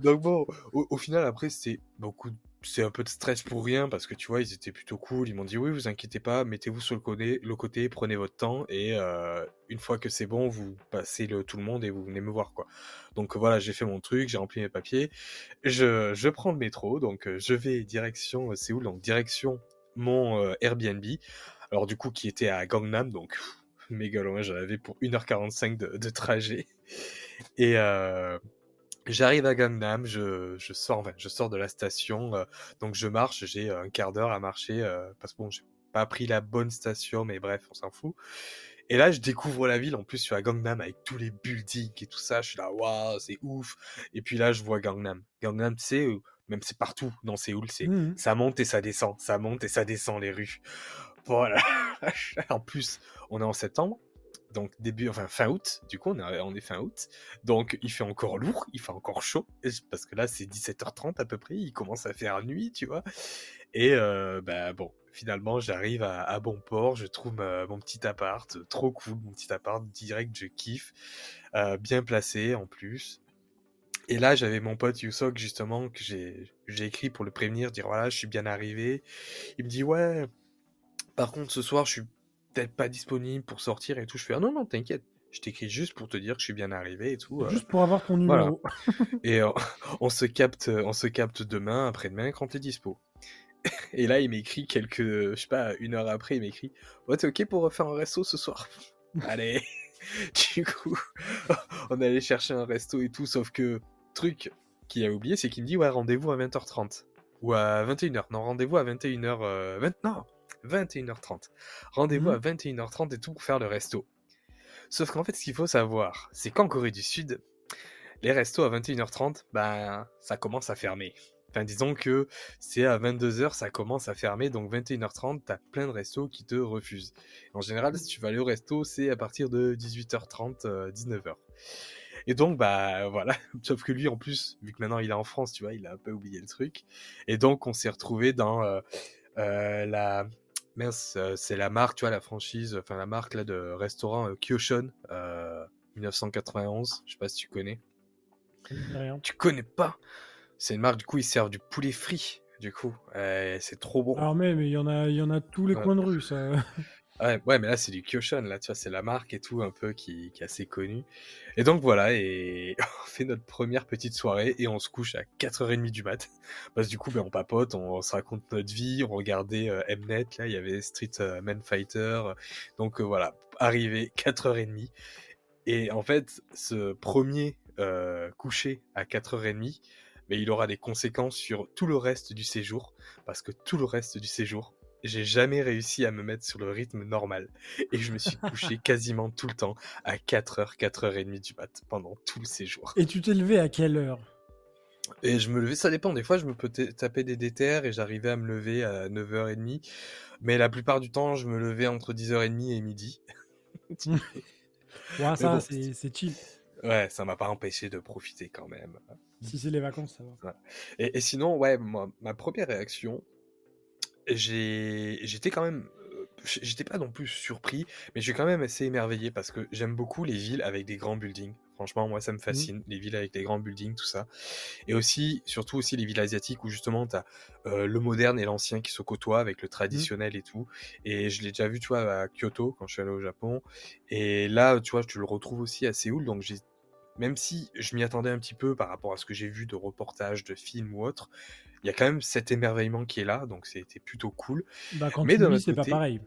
donc bon, au, au final, après, c'est beaucoup de c'est un peu de stress pour rien parce que tu vois, ils étaient plutôt cool. Ils m'ont dit oui, vous inquiétez pas, mettez-vous sur le côté, prenez votre temps et euh, une fois que c'est bon, vous passez le, tout le monde et vous venez me voir quoi. Donc voilà, j'ai fait mon truc, j'ai rempli mes papiers, je, je prends le métro, donc euh, je vais direction euh, Séoul, donc direction mon Airbnb. Alors du coup, qui était à Gangnam, donc méga loin. J'en avais pour 1h45 de, de trajet. Et euh, j'arrive à Gangnam, je, je, sors, je sors de la station, euh, donc je marche, j'ai un quart d'heure à marcher, euh, parce que bon, j'ai pas pris la bonne station, mais bref, on s'en fout. Et là, je découvre la ville, en plus, je suis à Gangnam avec tous les buildings et tout ça, je suis là, waouh, c'est ouf. Et puis là, je vois Gangnam. Gangnam, tu sais, même c'est partout dans Séoul, c'est Mhm. ça monte et ça descend, ça monte et ça descend les rues. Voilà. *laughs* en plus, on est en septembre, donc début, enfin fin août. Du coup, on est, on est fin août, donc il fait encore lourd, il fait encore chaud, parce que là c'est 17h30 à peu près, il commence à faire nuit, tu vois. Et euh, bah bon, finalement j'arrive à, bon port, je trouve mon petit appart, trop cool, mon petit appart direct, je kiffe, euh, bien placé en plus. Et là, j'avais mon pote Yusok, justement, que j'ai écrit pour le prévenir, dire voilà, je suis bien arrivé. Il me dit ouais, par contre, ce soir, je suis peut-être pas disponible pour sortir et tout. Je fais ah non, non, t'inquiète, je t'écris juste pour te dire que je suis bien arrivé et tout. euh. Juste pour avoir ton voilà. numéro. *laughs* Et euh, *laughs* on se capte, on se capte demain, après-demain, quand t'es dispo. *laughs* Et là, il m'écrit quelques, je sais pas, une heure après, il m'écrit ouais, t'es ok pour refaire un resto ce soir? Allez. du coup, on allait chercher un resto et tout, sauf que truc qu'il a oublié, c'est qu'il me dit ouais, rendez-vous à 20h30 ou à 21h. Non, rendez-vous à 21h. euh, 20... Non, 21h30. Rendez-vous Mhm. à 21h30 et tout pour faire le resto. Sauf qu'en fait, ce qu'il faut savoir, c'est qu'en Corée du Sud, les restos à 21h30, ben, ça commence à fermer. Enfin, disons que c'est à 22h, ça commence à fermer, donc 21h30, t'as plein de restos qui te refusent. En général, si tu vas aller au resto, c'est à partir de 18h30, euh, 19h. Et donc, bah *laughs* voilà. Sauf que lui, en plus, vu que maintenant il est en France, tu vois, il a un peu oublié le truc. Et donc, on s'est retrouvé dans euh, euh, la. Mince, euh, c'est la marque, tu vois, la franchise, enfin la marque là de restaurant euh, Kyoshon, euh, 1991. Je sais pas si tu connais. Rien. Tu connais pas? C'est une marque, du coup, ils servent du poulet frit. Du coup, c'est trop bon. Alors mais mais il y en a il y en a tous les Ouais. coins de rue ça. *laughs* Ouais, ouais, mais là, c'est du Kyoshon, là, tu vois, c'est la marque et tout, un peu, qui, qui est assez connue. Et donc, voilà, et *laughs* on fait notre première petite soirée, et on se couche à 4h30 du mat. *laughs* Parce que du coup, ben, on papote, on, se raconte notre vie, on regardait euh, Mnet, là, il y avait Street euh, Man Fighter. Donc, euh, voilà, arrivé 4h30. Et en fait, ce premier euh, coucher à 4h30, mais il aura des conséquences sur tout le reste du séjour, parce que tout le reste du séjour, j'ai jamais réussi à me mettre sur le rythme normal. Et je me suis couché *laughs* quasiment tout le temps à 4h, 4h30 du mat pendant tout le séjour. Et tu t'es levé à quelle heure? Et je me levais, ça dépend, des fois je me peux ta- taper des déterres et j'arrivais à me lever à 9h30. Mais la plupart du temps, je me levais entre 10h30 et midi. *laughs* Ouais, ça bon, c'est chill. Ouais, ça m'a pas empêché de profiter quand même. Si c'est les vacances ça va. Et, et sinon, ouais, moi, ma première réaction, j'étais quand même, euh, j'étais pas non plus surpris, mais je suis quand même assez émerveillé parce que j'aime beaucoup les villes avec des grands buildings. Franchement, moi, ça me fascine, les villes avec des grands buildings, tout ça. Et aussi, surtout aussi les villes asiatiques où justement t'as euh, le moderne et l'ancien qui se côtoient avec le traditionnel et tout. Et je l'ai déjà vu, tu vois, à Kyoto quand je suis allé au Japon. Et là, tu vois, tu le retrouves aussi à Séoul, donc j'ai même si je m'y attendais un petit peu par rapport à ce que j'ai vu de reportages, de films ou autres, il y a quand même cet émerveillement qui est là, donc c'était plutôt cool. Bah quand Mais tu autre c'est pas pareil.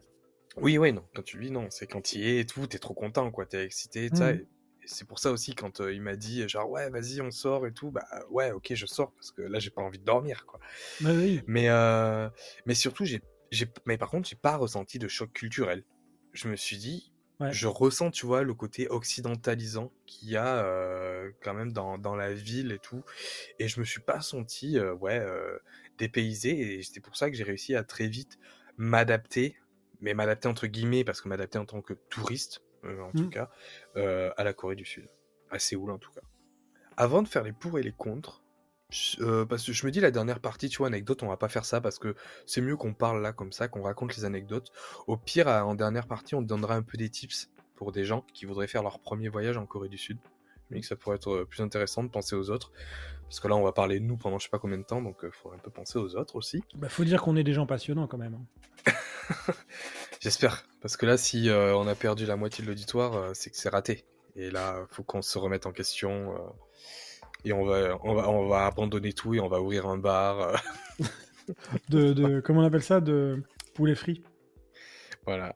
Oui, oui, non, quand tu le vis, non, c'est quand il y es et tout, t'es trop content, quoi, t'es excité, et et c'est pour ça aussi, quand euh, il m'a dit, genre, ouais, vas-y, on sort et tout, bah ouais, ok, je sors, parce que là, j'ai pas envie de dormir, quoi. Bah oui. Mais, euh, mais surtout, j'ai, mais par contre, j'ai pas ressenti de choc culturel. Je me suis dit, Ouais. je ressens, tu vois, le côté occidentalisant qu'il y a euh, quand même dans, dans la ville et tout. Et je me suis pas senti, euh, ouais, euh, dépaysé. Et c'est pour ça que j'ai réussi à très vite m'adapter, mais m'adapter entre guillemets, parce que m'adapter en tant que touriste, en tout Mm. cas, à la Corée du Sud. À Séoul, en tout cas. Avant de faire les pour et les contre, euh, parce que je me dis la dernière partie, tu vois, anecdote, on va pas faire ça parce que c'est mieux qu'on parle là comme ça, qu'on raconte les anecdotes. Au pire, en dernière partie, on te donnera un peu des tips pour des gens qui voudraient faire leur premier voyage en Corée du Sud. Je me dis que ça pourrait être euh, plus intéressant de penser aux autres. Parce que là, on va parler de nous pendant je sais pas combien de temps, donc il faudrait un peu penser aux autres aussi. Bah faut dire qu'on est des gens passionnants quand même. hein. *laughs* J'espère. Parce que là, si euh, on a perdu la moitié de l'auditoire, euh, c'est que c'est raté. Et là, faut qu'on se remette en question. Et on va, on, va, on va abandonner tout et on va ouvrir un bar. euh, *laughs* De, de comment on appelle ça? De poulet frit. voilà.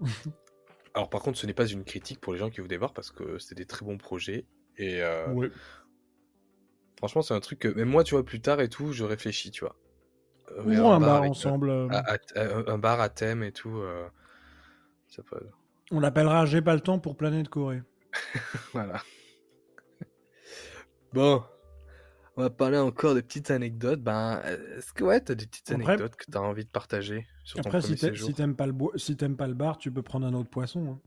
*laughs* Alors par contre, ce n'est pas une critique pour les gens qui vous débarquent parce que c'est des très bons projets. Et euh, Ouais. franchement, c'est un truc que même moi, tu vois, plus tard et tout, je réfléchis, tu vois. Euh, Ouvrons un bar ensemble. à- à- à- un bar à thème et tout. euh, ça peut... On l'appellera J'ai pas le temps pour Planète Corée. *laughs* Voilà. Bon, on va parler encore des petites anecdotes. Ben, est-ce que ouais, t'as des petites Après- anecdotes que t'as envie de partager sur ton Après, premier si t'a- séjour si t'aimes pas, le si t'aimes pas le bar, tu peux prendre un autre poisson. hein.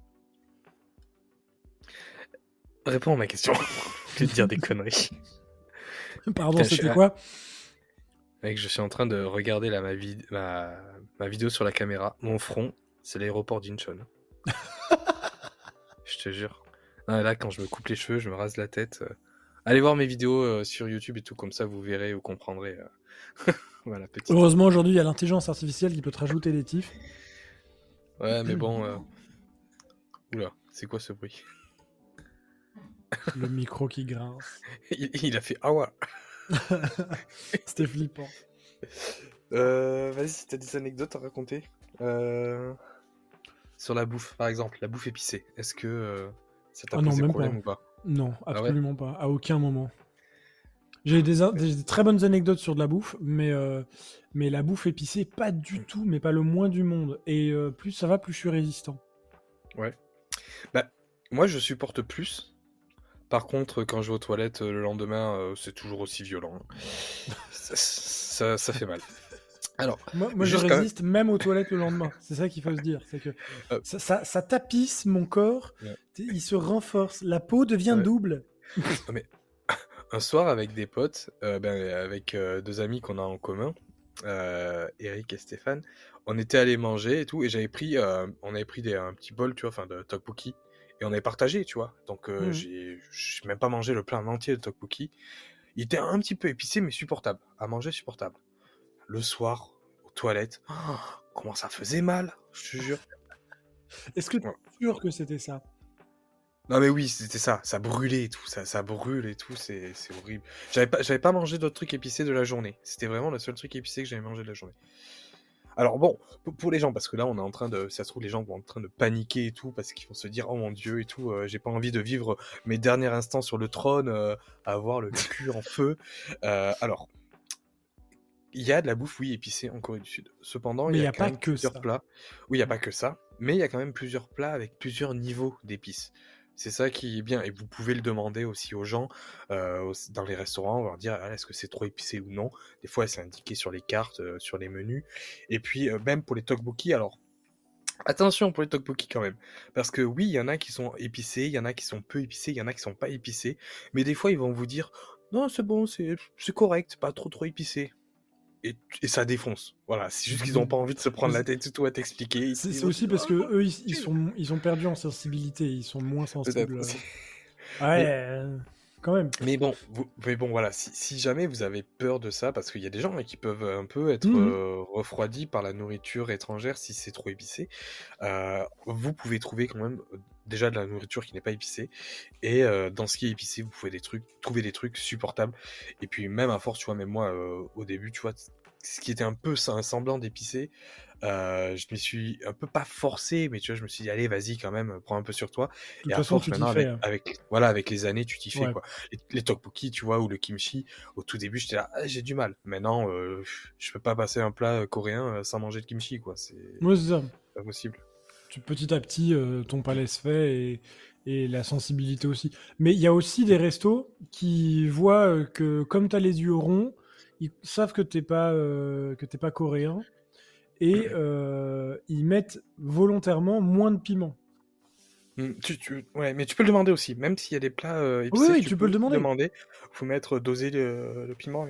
Réponds à ma question. *laughs* Je vais te dire des conneries. *laughs* Pardon, je c'était quoi? Mec, je suis en train de regarder là, ma, vid- ma... ma vidéo sur la caméra. Mon front, c'est l'aéroport d'Incheon. *laughs* je te jure. Non, là, quand je me coupe les cheveux, je me rase la tête. euh, Allez voir mes vidéos euh, sur YouTube et tout, comme ça vous verrez, vous comprendrez. euh. *laughs* voilà, petite. Heureusement, aujourd'hui, il y a l'intelligence artificielle qui peut te rajouter des tifs. Ouais, mais bon. *clears throat* euh, Oula, c'est quoi ce bruit? Le micro qui grince. *laughs* il, il a fait Ah ouais. *laughs* C'était flippant. Euh, Vas-y, t'as des anecdotes à raconter Euh, Sur la bouffe, par exemple, la bouffe épicée. Est-ce que ça t'a Ah non, posé même problème pas. ou pas? Non, Ah ouais absolument pas. À aucun moment. J'ai des, très bonnes anecdotes sur de la bouffe, mais, euh, mais la bouffe épicée, pas du tout, mais pas le moins du monde. Et euh, plus ça va, plus je suis résistant. Moi, je supporte plus. Par contre, quand je vais aux toilettes euh, le lendemain, euh, c'est toujours aussi violent. *laughs* ça, ça- ça fait mal. Alors, Moi, moi, je résiste même aux toilettes le lendemain. C'est ça qu'il faut se dire. C'est que Euh. ça, ça- ça tapisse mon corps, Ouais. il se renforce, la peau devient Ouais. double. *laughs* un soir avec des potes, euh, ben, avec euh, deux amis qu'on a en commun, Eric et Stéphane, on était allés manger et tout, et j'avais pris, on avait pris des, un petit bol, tu vois, enfin de tteokbokki, et on avait partagé, tu vois. Donc Mhm. j'ai j'ai même pas mangé le plein en entier de tteokbokki. Il était un petit peu épicé, mais supportable, à manger supportable. Le soir, aux toilettes, oh, comment ça faisait mal, je te jure. Est-ce que tu Ouais. es sûr que c'était ça? Non mais oui, c'était ça, ça brûlait et tout, ça, ça brûle et tout, c'est c'est horrible. J'avais pas, j'avais pas mangé d'autres trucs épicés de la journée. C'était vraiment le seul truc épicé que j'avais mangé de la journée. Alors bon, pour, pour les gens, parce que là on est en train de, ça se trouve les gens vont en train de paniquer et tout, parce qu'ils vont se dire oh mon dieu et tout, euh, j'ai pas envie de vivre mes derniers instants sur le trône, euh, à avoir le *laughs* cul en feu. Euh, alors, il y a de la bouffe, oui, épicée en Corée du Sud. Cependant, il y y a quand pas même que plusieurs ça. plats. Oui, il y a pas que ça, mais il y a quand même plusieurs plats avec plusieurs niveaux d'épices. C'est ça qui est bien. Et vous pouvez le demander aussi aux gens euh, dans les restaurants, on leur dire ah, est-ce que c'est trop épicé ou non? Des fois, c'est indiqué sur les cartes, euh, sur les menus. Et puis, euh, même pour les tteokbokki, alors attention pour les tteokbokki quand même. Parce que oui, il y en a qui sont épicés, il y en a qui sont peu épicés, il y en a qui sont pas épicés. Mais des fois, ils vont vous dire non, c'est bon, c'est c'est correct, pas trop trop épicé. Et, et ça défonce. Voilà, c'est juste qu'ils n'ont pas envie de se prendre la tête et tout à t'expliquer. C'est aussi parce que Ah, eux, ils, ils sont, ils ont perdu en sensibilité, ils sont moins sensibles. aussi. Ouais, Mais- euh, quand même. Mais bon, vous- mais bon, voilà, si, si jamais vous avez peur de ça, parce qu'il y a des gens hein, qui peuvent un peu être Mhm. euh, refroidis par la nourriture étrangère si c'est trop épicé, euh, vous pouvez trouver quand même euh, déjà de la nourriture qui n'est pas épicée, et euh, dans ce qui est épicé, vous pouvez des trucs, trouver des trucs supportables. Et puis même à force, tu vois, même moi euh, au début, tu vois, ce qui était un peu un semblant d'épicé, euh, je me suis un peu pas forcé, mais tu vois, je me suis dit allez, vas-y quand même, prends un peu sur toi. De toute Et à façon, force, maintenant, avec, hein. avec, voilà, avec les années, tu t'y fais, Ouais. quoi. Les, les tteokbokki, tu vois, ou le kimchi, au tout début, j'étais là, ah, j'ai du mal. Maintenant, euh, je peux pas passer un plat euh, coréen euh, sans manger de kimchi, quoi. C'est Ouais, c'est ça. pas possible. Tu- petit à petit, euh, ton palais se fait et, et la sensibilité aussi. Mais il y a aussi des restos qui voient que, comme tu as les yeux ronds, ils savent que t'es pas, que t'es pas coréen et euh, ils mettent volontairement moins de piment. Hmm, tu, tu- ouais, mais tu peux le demander aussi, même s'il y a des plats euh, épicés, Oui, oui, tu peux le demander. demander. Faut mettre doser le, le piment.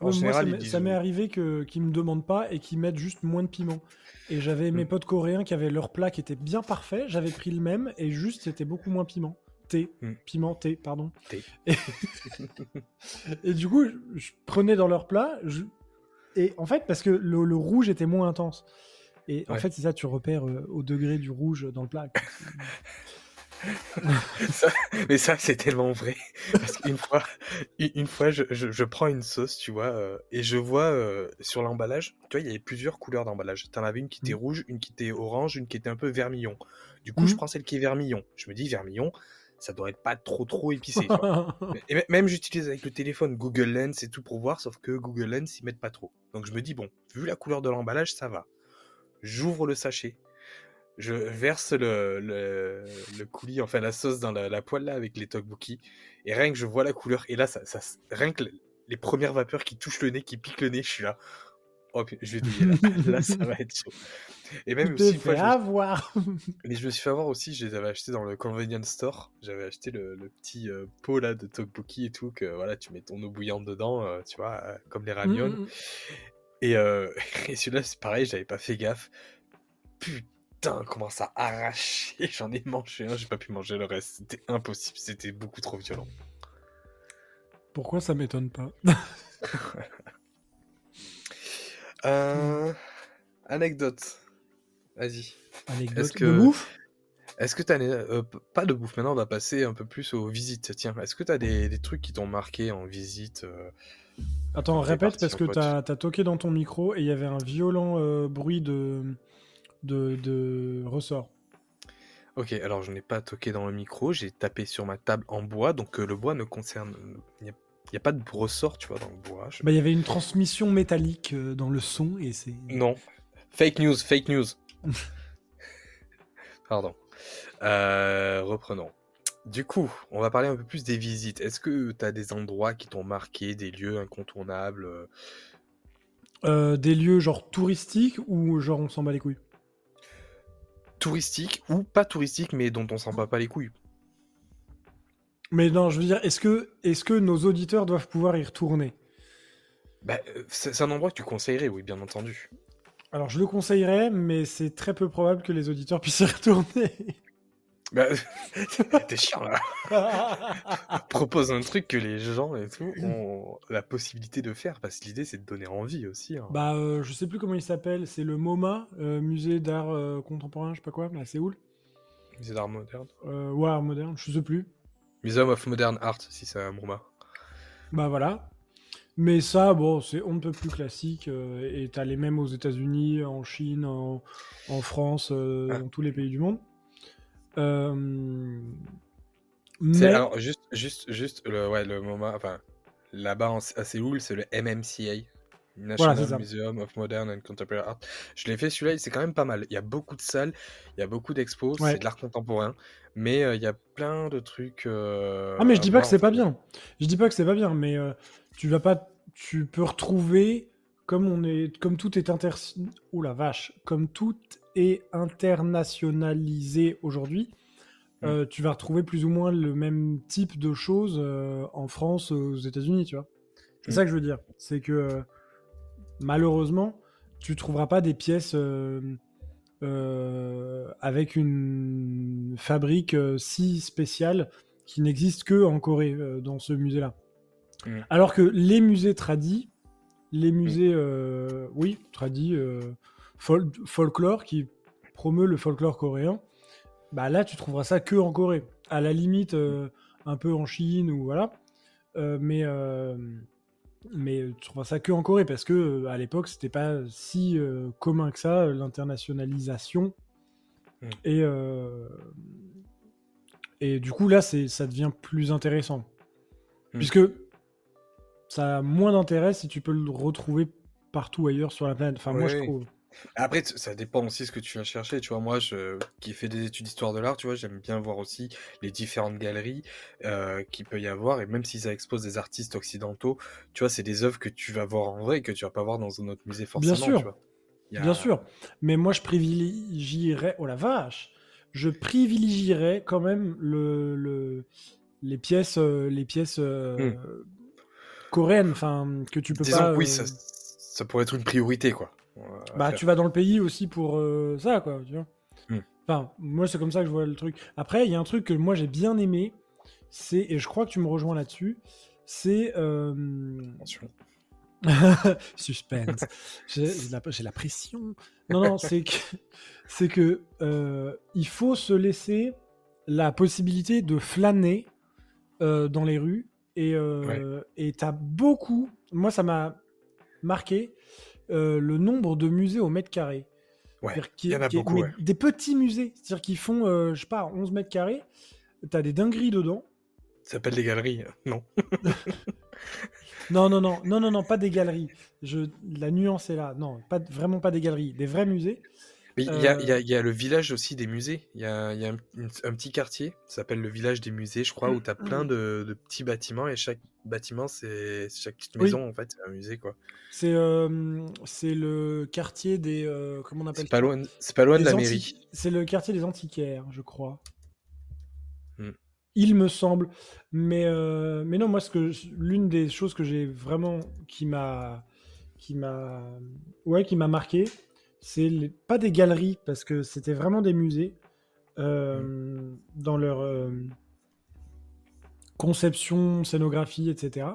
En Ouais, général, ça m'est- ça arrivé que, qu'ils me demandent pas et qu'ils mettent juste moins de piment. Et j'avais mes Mm. potes coréens qui avaient leur plat qui était bien parfait. J'avais pris le même et juste c'était beaucoup moins piment. Thé, Mm. piment, thé, pardon. Thé. Et, *laughs* et du coup, je, je prenais dans leur plat. je- Et en fait, parce que le, le rouge était moins intense. Et en fait, c'est ça, tu repères euh, au degré du rouge dans le plat. *laughs* *laughs* mais ça, c'est tellement vrai. Parce qu'une fois, une fois je, je, prends une sauce, tu vois, euh, et je vois euh, sur l'emballage, tu vois, il y avait plusieurs couleurs d'emballage. Tu en avais une qui était mmh. rouge, une qui était orange, une qui était un peu vermillon. Du coup, je mmh. prends celle qui est vermillon. Je me dis, vermillon, ça doit être pas trop trop épicé. *laughs* et même j'utilise avec le téléphone Google Lens et tout pour voir, sauf que Google Lens, ils mettent pas trop. Donc je me dis, bon, vu la couleur de l'emballage, ça va. J'ouvre le sachet je verse le, coulis, enfin la sauce dans la, poêle là avec les tteokbokki. Et rien que je vois la couleur, et là, ça rien que les premières vapeurs qui touchent le nez, qui piquent le nez, je suis là. Oh, je vais douiller là. *laughs* *laughs* là, ça va être chaud. Et même aussi, fois, avoir. *laughs* Mais je me suis fait avoir aussi, je les avais achetés dans le convenience store. J'avais acheté le, petit euh, pot là de tteokbokki et tout, que voilà, tu mets ton eau bouillante dedans, euh, tu vois, euh, comme les ramyons. Mmh, mmh. Et, et celui-là, c'est pareil, j'avais pas fait gaffe. Putain putain, comment ça arraché. J'en ai mangé un, j'ai pas pu manger le reste. C'était impossible, c'était beaucoup trop violent. Pourquoi ça m'étonne pas? Euh... Anecdote. Vas-y. Anecdote que... de bouffe? Est-ce que t'as... Euh, pas de bouffe, maintenant on va passer un peu plus aux visites. Tiens, est-ce que t'as des, des trucs qui t'ont marqué en visite euh, Attends, répète parce que t'as as toqué dans ton micro et il y avait un violent euh, bruit de de, ressort. Ok, alors je n'ai pas toqué dans le micro, j'ai tapé sur ma table en bois, donc le bois ne concerne. Il n'y a, pas de ressort, tu vois, dans le bois. Bah, il y avait une transmission métallique euh, dans le son et c'est. Non. Fake news, fake news. *laughs* Pardon. Euh, reprenons. Du coup, on va parler un peu plus des visites. Est-ce que tu as des endroits qui t'ont marqué, des lieux incontournables Des lieux genre touristiques ou genre on s'en bat les couilles? Touristique ou pas touristique, mais dont on s'en bat pas les couilles. Mais non, je veux dire, est-ce que, est que nos auditeurs doivent pouvoir y retourner? Bah, euh, C'est un endroit que tu conseillerais, oui, bien entendu. Alors, je le conseillerais, mais c'est très peu probable que les auditeurs puissent y *laughs* retourner. Bah, *laughs* t'es chiant là. *laughs* Propose un truc que les gens et tout ont la possibilité de faire parce que l'idée c'est de donner envie aussi. Hein. Bah, euh, je sais plus comment il s'appelle. C'est le MoMA, euh, musée d'art euh, contemporain, je sais pas quoi, à Séoul. Musée d'art moderne. ouais, art moderne, je sais plus. Museum of Modern Art, si c'est un MoMA. Bah voilà. Mais ça, bon, c'est on ne peut plus classique. et t'as les mêmes aux États-Unis, en Chine, en, France, ah. dans tous les pays du monde. Euh, mais... Alors, juste, juste, juste le, ouais, le moment, enfin, là-bas à Séoul, c'est le MMCA, National Museum of Modern and Contemporary Art. Je l'ai fait celui-là, c'est quand même pas mal. Il y a beaucoup de salles, il y a beaucoup d'expos, c'est de l'art contemporain, mais euh, il y a plein de trucs. Euh, ah mais je dis pas que c'est pas bien. Je dis pas que c'est pas bien, mais tu vas pas, tu peux retrouver comme on est, comme tout est inter, oh la vache, comme tout est internationalisé aujourd'hui, mm. euh, tu vas retrouver plus ou moins le même type de choses euh, en France, aux États-Unis, tu vois. C'est mm. ça que je veux dire. C'est que euh, malheureusement, tu trouveras pas des pièces avec une fabrique si spéciale qui n'existe que en Corée dans ce musée-là. Mm. Alors que les musées tradis, les musées, oui, tradis folklore qui promeut le folklore coréen, bah là tu trouveras ça que en Corée. À la limite, euh, un peu en Chine ou voilà. Euh, mais, euh, mais tu trouveras ça que en Corée parce que à l'époque c'était pas si commun que ça, l'internationalisation. Hmm. Et, et du coup là ça devient plus intéressant. Hmm. Puisque ça a moins d'intérêt si tu peux le retrouver partout ailleurs sur la planète. Enfin, moi, je trouve. Après, ça dépend aussi ce que tu vas chercher. Tu vois, moi, je, qui fais des études d'histoire de l'art, tu vois, j'aime bien voir aussi les différentes galeries euh, qu'il peut y avoir. Et même si ça expose des artistes occidentaux, tu vois, c'est des œuvres que tu vas voir en vrai et que tu vas pas voir dans un autre musée forcément. Bien sûr. Bien sûr. Mais moi, je privilégierais. Oh la vache Je privilégierais quand même le, le... les pièces, euh, les pièces euh, hmm. coréennes, enfin, que tu peux Disons pas. oui, ça, ça pourrait être une priorité, quoi bah, tu vas dans le pays aussi pour euh, ça, quoi, tu vois. Hmm. Enfin, moi, c'est comme ça que je vois le truc. Après, il y a un truc que moi, j'ai bien aimé, c'est, et je crois que tu me rejoins là-dessus, c'est... Euh... *laughs* Suspense. *laughs* j'ai la, la, pression. Non, non, c'est que, *laughs* c'est que euh, il faut se laisser la possibilité de flâner euh, dans les rues. Et euh, et t'as beaucoup. Moi, ça m'a marqué euh, le nombre de musées au mètre carré. Ouais, il y en a beaucoup. Des petits musées. C'est-à-dire qu'ils font, euh, je sais pas, 11 mètres carrés. T'as des dingueries dedans. Ça s'appelle des galeries, non *laughs* Non, non, non, non, non, non, pas des galeries. Je... La nuance est là. Non, pas, vraiment pas des galeries. Des vrais musées. Mais il y, a, y, a, y, a, le village aussi des musées. Il y a, y a un, un, petit quartier, ça s'appelle le village des musées, je crois, où tu as plein de, de, petits bâtiments et chaque bâtiment, c'est chaque petite maison, en fait, c'est un musée, quoi. C'est euh, c'est le quartier des. Euh, comment on appelle C'est pas loin, pas loin de la mairie. C'est le quartier des antiquaires, je crois. Hmm. Il me semble. Mais, euh, mais non, moi, l'une des choses que j'ai vraiment. qui m'a. qui m'a. Ouais, qui m'a marqué c'est pas des galeries parce que c'était vraiment des musées euh, mm. dans leur euh, conception, scénographie, etc.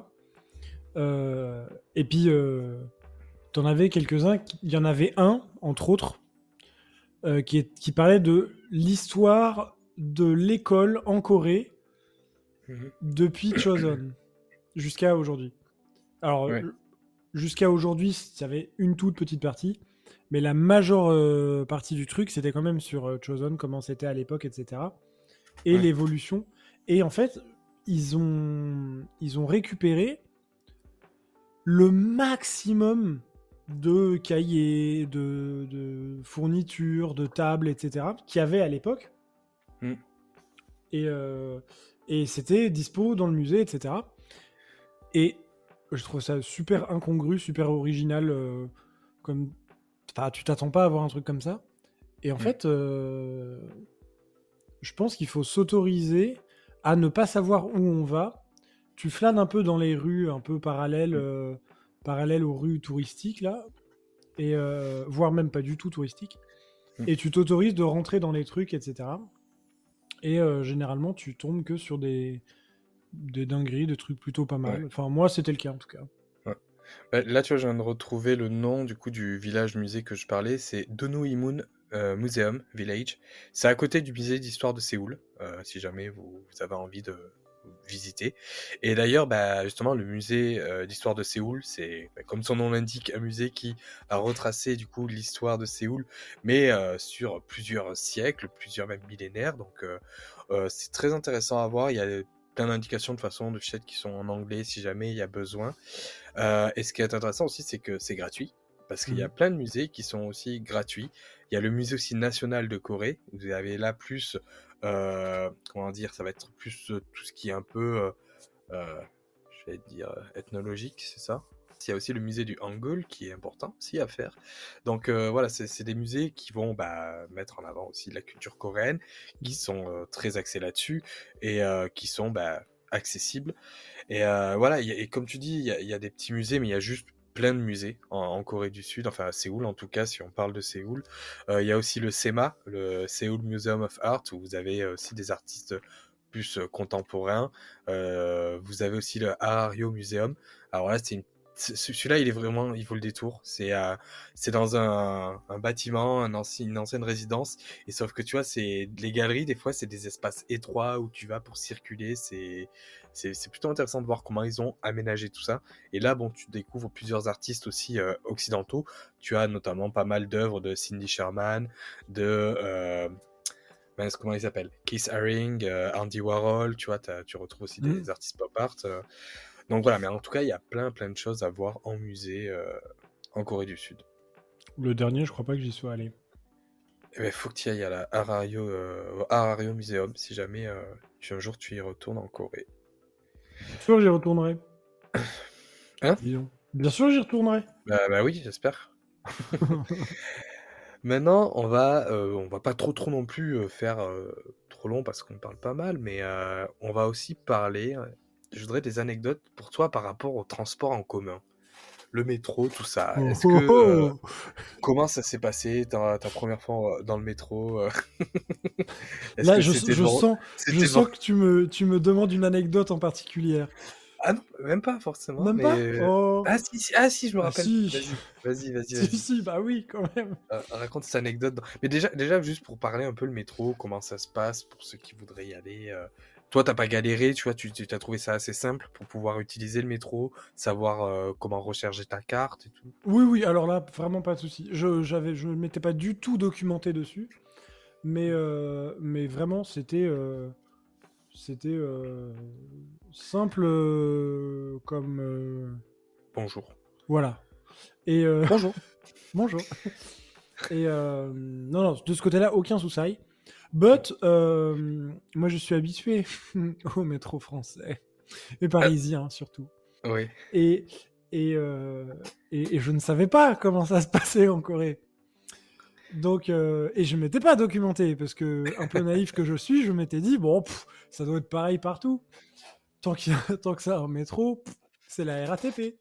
Euh, et puis, tu en avais quelques-uns. Il y en avait un, entre autres, qui, qui parlait de l'histoire de l'école en Corée mm-hmm. depuis *coughs* Choson jusqu'à aujourd'hui. Alors, jusqu'à aujourd'hui, il y avait une toute petite partie. Mais la majeure euh, partie du truc, c'était quand même sur euh, Chosen, comment c'était à l'époque, etc. Et l'évolution. Et en fait, ils ont, ils ont récupéré le maximum de cahiers, de, de fournitures, de tables, etc. qu'il y avait à l'époque. Mm. Et, euh, et c'était dispo dans le musée, etc. Et je trouve ça super incongru, super original comme tu t'attends pas à voir un truc comme ça. Et en mm. fait, euh, je pense qu'il faut s'autoriser à ne pas savoir où on va. Tu flânes un peu dans les rues un peu parallèles, mm. euh, parallèles aux rues touristiques, là, et euh, voire même pas du tout touristiques. Mm. Et tu t'autorises de rentrer dans les trucs, etc. Et généralement, tu tombes que sur des, des dingueries, des trucs plutôt pas mal. Enfin, moi, c'était le cas en tout cas. Bah, là, tu vois, je viens de retrouver le nom du coup du village musée que je parlais. C'est Donuimun euh, Museum Village. C'est à côté du musée d'histoire de Séoul, euh, si jamais vous, avez envie de visiter. Et d'ailleurs, bah, justement, le musée euh, d'histoire de Séoul, c'est bah, comme son nom l'indique, un musée qui a retracé du coup l'histoire de Séoul, mais sur plusieurs siècles, plusieurs même millénaires. Donc, c'est très intéressant à voir. Plein d'indications de façon de chat qui sont en anglais si jamais il y a besoin. Euh, et ce qui est intéressant aussi, c'est que c'est gratuit. Parce qu'il y a mmh. plein de musées qui sont aussi gratuits. Il y a le musée aussi national de Corée. Vous avez là plus, euh, comment dire, ça va être plus euh, tout ce qui est un peu, je vais dire, ethnologique, c'est ça? Il y a aussi le musée du Hangul qui est important aussi à faire. Donc voilà, c'est des musées qui vont bah, mettre en avant aussi la culture coréenne, qui sont très axés là-dessus et qui sont bah, accessibles. Et euh, voilà, et comme tu dis, il y, a des petits musées, mais il y a juste plein de musées en, Corée du Sud, enfin à Séoul en tout cas, si on parle de Séoul. Euh, il y a aussi le SEMA, le Seoul Museum of Art, où vous avez euh, aussi des artistes plus contemporains. vous avez aussi le Harario Museum. Alors là, c'est une celui-là, il est vraiment, il vaut le détour. C'est euh, c'est dans un, un bâtiment, un une ancienne résidence. Et sauf que tu vois, c'est les galeries, des fois, c'est des espaces étroits où tu vas pour circuler. C'est c'est plutôt intéressant de voir comment ils ont aménagé tout ça. Et là, bon, tu découvres plusieurs artistes aussi euh, occidentaux. Tu as notamment pas mal d'œuvres de Cindy Sherman, de euh, comment ils s'appellent Keith Haring, Andy Warhol. Tu vois, tu retrouves aussi des mmh. artistes pop art. Donc voilà, mais en tout cas, il y a plein plein de choses à voir en musée euh, en Corée du Sud. Le dernier, je crois pas que j'y sois allé. Eh ben, faut que tu ailles à la Harario, euh, Museum si jamais euh, un jour tu y retournes en Corée. Bien sûr, j'y retournerai. *coughs* Hein? Bien sûr, j'y retournerai. Bah, bah oui, j'espère. *laughs* Maintenant, on va, on va pas trop trop non plus faire trop long parce qu'on parle pas mal, mais on va aussi parler je voudrais des anecdotes pour toi par rapport au transport en commun. Le métro, tout ça. Oh, Est-ce que, euh, *laughs* comment ça s'est passé ta, ta, première fois euh, dans le métro euh? *laughs* Là, je, sens, je sens que tu me, tu me demandes une anecdote en particulier. Ah non, même pas forcément. Même mais... pas? Oh. Ah si, si, ah si, je me Ah, rappelle. si. Vas-y, vas-y, vas-y. Si, si, bah oui, quand même. Euh, raconte cette anecdote. Mais déjà, déjà, juste pour parler un peu le métro, comment ça se passe pour ceux qui voudraient y aller. euh, Toi, t'as pas galéré, tu vois, tu tu- t'as trouvé ça assez simple pour pouvoir utiliser le métro, savoir euh, comment recharger ta carte et tout. Oui, oui, alors là, vraiment pas de souci. Je j'avais, je ne m'étais pas du tout documenté dessus, mais, euh, mais vraiment, c'était euh, c'était simple comme... Bonjour. voilà. Et Bonjour. *laughs* bonjour. Et non, non, de ce côté-là, aucun souci. But, euh, moi, je suis habitué *laughs* au métro français. Et parisien, surtout. Oui. Et, et, euh, et, et je ne savais pas comment ça se passait en Corée. Donc, euh, et je m'étais pas documenté parce que, un peu naïf que je suis, je m'étais dit, bon, pff, ça doit être pareil partout. Tant, a- tant que ça, un métro, c'est la RATP.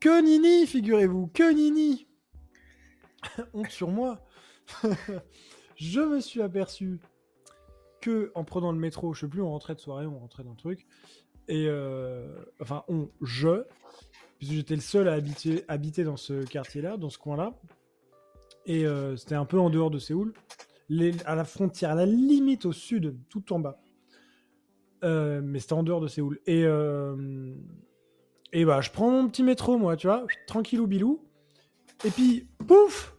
Que nini, figurez-vous, que nini *laughs* Honte sur moi. *laughs* je me suis aperçu que, en prenant le métro, je sais plus, on rentrait de soirée, on rentrait d'un truc, et euh, enfin, on, je, puisque j'étais le seul à habiter, dans ce quartier-là, dans ce coin-là, et euh, c'était un peu en dehors de Séoul, à la frontière, à la limite au sud, tout en bas. Euh, mais c'était en dehors de Séoul. Et, et bah, je prends mon petit métro, moi, tu vois, tranquillou bilou. Et puis, pouf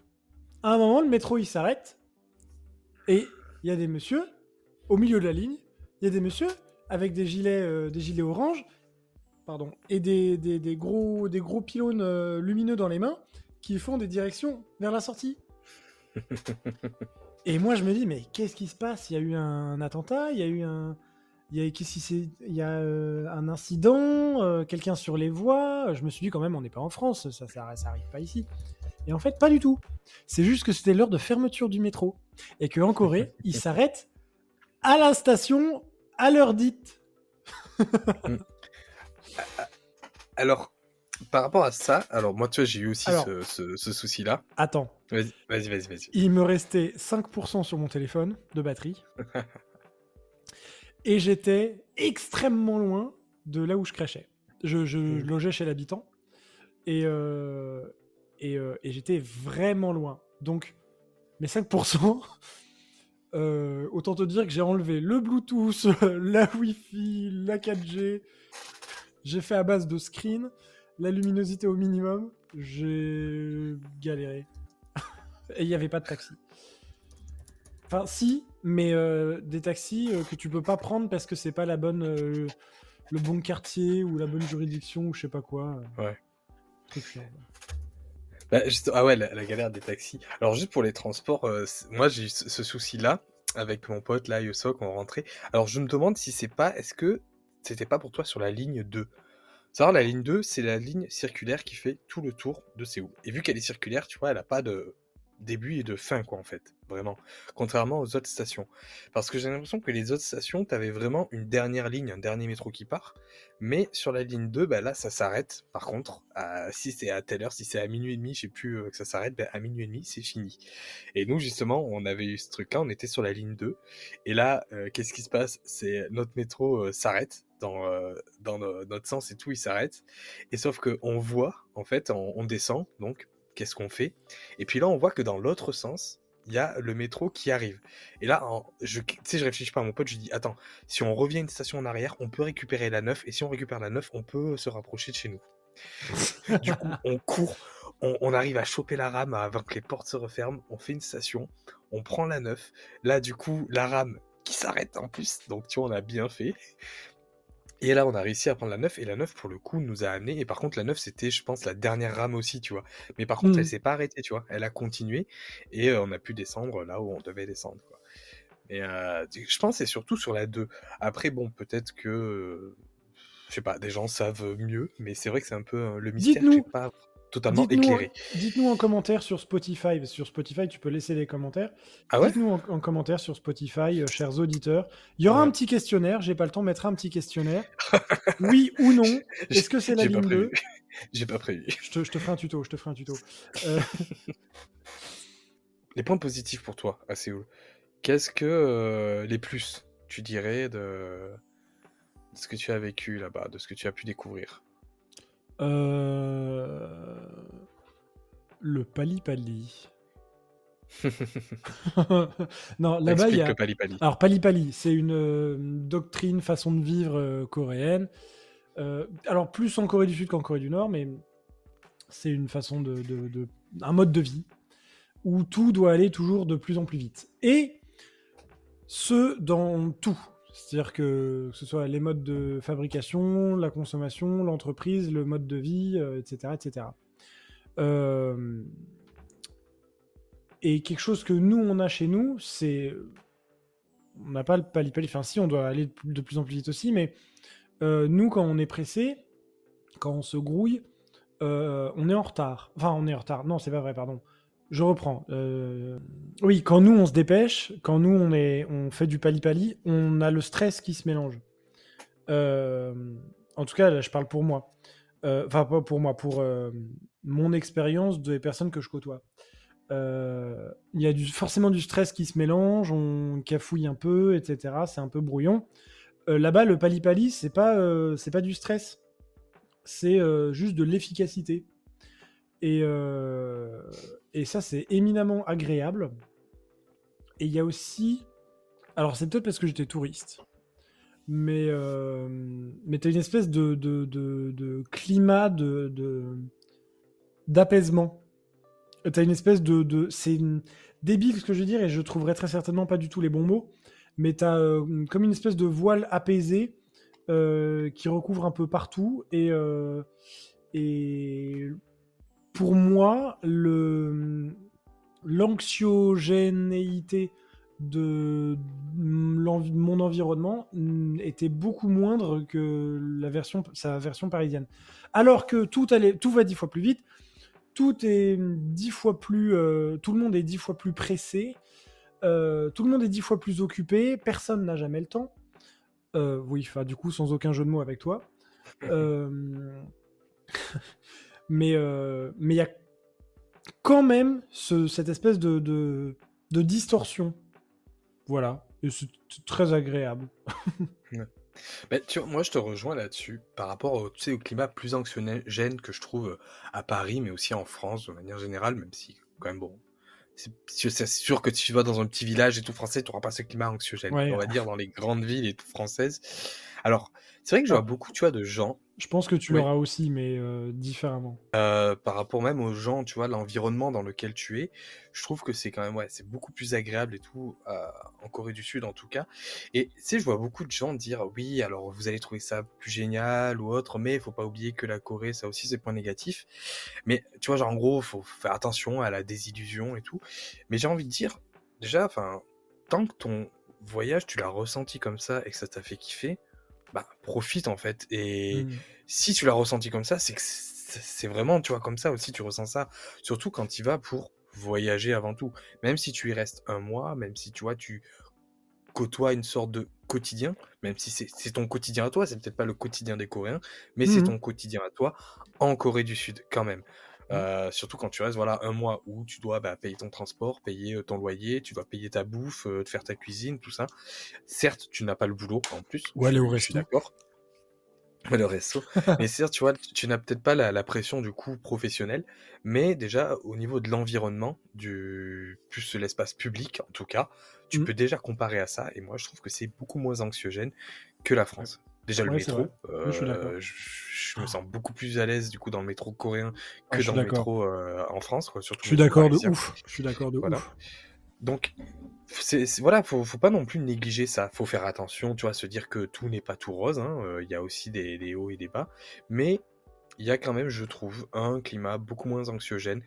À un moment, le métro, il s'arrête. Et il y a des messieurs, au milieu de la ligne, il y a des messieurs avec des gilets, euh, des gilets orange, pardon, et des, des- des gros, des gros pylônes euh, lumineux dans les mains qui font des directions vers la sortie. *laughs* et moi, je me dis, mais qu'est-ce qui se passe? Il y a eu un attentat, il y a eu un. Il y a, s'est- il y a euh, un incident, euh, quelqu'un sur les voies. Je me suis dit, quand même, on n'est pas en France, ça, ça, ça arrive pas ici. Et en fait, pas du tout. C'est juste que c'était l'heure de fermeture du métro. Et qu'en Corée, *laughs* ils s'arrêtent à la station à l'heure dite. *laughs* Alors, par rapport à ça, alors moi, tu vois, j'ai eu aussi Alors- ce, ce- ce souci-là. Attends, Vas-y, vas-y, vas-y. vas-y. il me restait 5% sur mon téléphone de batterie. *laughs* et j'étais extrêmement loin de là où je crachais. Je, je Mm. logeais chez l'habitant. Et, euh, et, euh, et j'étais vraiment loin. Donc, mes 5%, *laughs* euh, autant te dire que j'ai enlevé le Bluetooth, *laughs* la Wi-Fi, la 4G. J'ai fait à base de screen, la luminosité au minimum. J'ai galéré. *laughs* Et il n'y avait pas de taxi. Enfin, si, mais euh, des taxis euh, que tu peux pas prendre parce que c'est pas la bonne, le bon quartier ou la bonne juridiction ou je sais pas quoi. Ouais. Truc chiant. Bah, ah ouais, la, galère des taxis. Alors juste pour les transports, euh, moi j'ai ce souci-là avec mon pote là, Yosok, on rentrait. Alors je me demande si c'est pas, est-ce que c'était pas pour toi sur la ligne 2 Savoir la ligne 2, c'est la ligne circulaire qui fait tout le tour de Séoul. Et vu qu'elle est circulaire, tu vois, elle a pas de début et de fin quoi en fait, vraiment. Contrairement aux autres stations. Parce que j'ai l'impression que les autres stations, t'avais vraiment une dernière ligne, un dernier métro qui part. Mais sur la ligne 2, bah là, ça s'arrête. Par contre, à- si c'est à telle heure, si c'est à minuit et demi, je sais plus euh, que ça s'arrête, bah, à minuit et demi, c'est fini. Et nous, justement, on avait eu ce truc-là, on était sur la ligne 2. Et là, euh, qu'est-ce qui se passe? C'est notre métro euh, s'arrête dans, dans no- notre sens et tout, il s'arrête. Et sauf que on voit, en fait, on descend, donc, qu'est-ce qu'on fait Et puis là, on voit que dans l'autre sens, il y a le métro qui arrive. Et là, en- je, tu sais, je réfléchis pas à mon pote, je dis, attends, si on revient une station en arrière, on peut récupérer la 9, et si on récupère la 9, on peut se rapprocher de chez nous. *laughs* du coup, on court, on, on arrive à choper la rame avant que les portes se referment, on fait une station, on prend la 9. Là, du coup, la rame qui s'arrête en plus, donc tu vois, on a bien fait. Et là, on a réussi à prendre la 9, et la 9, pour le coup, nous a amené. Et par contre, la 9, c'était, je pense, la dernière rame aussi, tu vois. Mais par contre, elle s'est pas arrêtée, tu vois. Elle a continué, et euh, on a pu descendre là où on devait descendre, quoi. Mais euh, je pense que c'est surtout sur la 2. Après, bon, peut-être que. euh, Je sais pas, des gens savent mieux, mais c'est vrai que c'est un peu euh, le mystère Dites-nous. pas totalement Dites-nous, éclairé. dites-nous en commentaire sur Spotify. Sur Spotify, tu peux laisser les commentaires. Ah ouais? Dites-nous en, en commentaire sur Spotify, euh, chers auditeurs. Il y aura Ouais. un petit questionnaire. J'ai pas le temps, on mettra un petit questionnaire. *laughs* oui ou non *laughs* Est-ce que c'est la ligne 2 prévu. *laughs* J'ai pas prévu. je te, je te ferai un tuto. Je te ferai un tuto. Euh, Les points positifs pour toi à Séoul. Qu'est-ce que euh, les plus, tu dirais, de de ce que tu as vécu là-bas, de ce que tu as pu découvrir? Euh... Le Pali Pali. *laughs* *laughs* non, là-bas, il y a... Pali Pali. Alors, Pali Pali, c'est une euh, doctrine, façon de vivre euh, coréenne. Euh, alors, plus en Corée du Sud qu'en Corée du Nord, mais c'est une façon de, de, un mode de vie où tout doit aller toujours de plus en plus vite. Et ce, dans tout. C'est-à-dire que, que ce soit les modes de fabrication, la consommation, l'entreprise, le mode de vie, etc. etc. Euh, et quelque chose que nous, on a chez nous, c'est. On n'a pas le pali-pali. Enfin, si, on doit aller de plus en plus vite aussi, mais euh, nous, quand on est pressé, quand on se grouille, euh, on est en retard. Enfin, on est en retard. Non, c'est pas vrai, pardon. Je reprends. Euh, oui, quand nous, on se dépêche, quand nous, on, est, on fait du pali-pali, on a le stress qui se mélange. en tout cas, là, je parle pour moi. Enfin, pas pour moi, pour mon expérience des personnes que je côtoie. Euh, il y a forcément du stress qui se mélange, on cafouille un peu, etc. C'est un peu brouillon. Euh, là-bas, le pali-pali, c'est pas, euh, c'est pas du stress, c'est juste de l'efficacité. Et, et ça, c'est éminemment agréable. Et il y a aussi. Alors, c'est peut-être parce que j'étais touriste, mais, mais tu as une espèce de, de, de, de climat d'apaisement T'as une espèce de. C'est débile ce que je veux dire, et je trouverai très certainement pas du tout les bons mots, mais t'as as euh, comme une espèce de voile apaisé euh, qui recouvre un peu partout, et, euh, et pour moi, l'anxiogénéité de mon environnement était beaucoup moindre que la version, sa version parisienne. Alors que tout, allait, tout va dix fois plus vite, tout est dix fois plus, euh, tout le monde est dix fois plus pressé, euh, tout le monde est dix fois plus occupé, personne n'a jamais le temps. Euh, oui, du coup sans aucun jeu de mots avec toi. *laughs* mais mais il y a quand même cette espèce de, de, de distorsion. Voilà, et c'est très agréable. *laughs* Mais tu moi, je te rejoins là-dessus par rapport au, tu sais, au climat plus anxiogène que je trouve euh, à Paris, mais aussi en France de manière générale, même si, quand même, bon, c'est sûr que tu vas dans un petit village et tout français, tu n'auras pas ce climat anxiogène, on va dire, dans les grandes villes et tout françaises. Alors, c'est vrai que je vois beaucoup, tu vois, de gens je pense que tu l'auras aussi, mais euh, différemment. Euh, par rapport même aux gens, tu vois, l'environnement dans lequel tu es, je trouve que c'est quand même, ouais, c'est beaucoup plus agréable et tout, euh, en Corée du Sud en tout cas. Et tu sais, je vois beaucoup de gens dire, oui, alors vous allez trouver ça plus génial ou autre, mais il faut pas oublier que la Corée, ça aussi, c'est point négatif. Mais tu vois, genre en gros, faut faire attention à la désillusion et tout. Mais j'ai envie de dire, déjà, enfin, tant que ton voyage, tu l'as ressenti comme ça et que ça t'a fait kiffer, bah, profite en fait. Et mmh. si tu l'as ressenti comme ça, c'est que c'est vraiment, tu vois, comme ça aussi, tu ressens ça. Surtout quand tu vas pour voyager avant tout. Même si tu y restes un mois, même si tu vois, tu côtoies une sorte de quotidien, même si c'est ton quotidien à toi, c'est peut-être pas le quotidien des Coréens, mais c'est mmh ton quotidien à toi en Corée du Sud quand même. Mmh. Euh, surtout quand tu restes voilà un mois où tu dois bah, payer ton transport, payer euh, ton loyer, tu dois payer ta bouffe, euh, faire ta cuisine, tout ça. Certes, tu n'as pas le boulot en plus. Ou aller au resto. D'accord. Le resto. mais certes, tu vois, tu n'as peut-être pas la, pression du coup professionnel, mais déjà au niveau de l'environnement, du plus l'espace public en tout cas, tu mmh. peux déjà comparer à ça. Et moi, je trouve que c'est beaucoup moins anxiogène que la France. Déjà le métro, euh, je, me sens beaucoup plus à l'aise du coup dans le métro coréen ah, que dans le métro euh, en France. Quoi, surtout je suis d'accord de ouf. Je suis d'accord de ouf. Donc c'est, voilà, faut, faut pas non plus négliger ça. Faut faire attention, tu vois, se dire que tout n'est pas tout rose. Hein, euh, il y a aussi des, des, hauts et des bas, mais il y a quand même, je trouve, un climat beaucoup moins anxiogène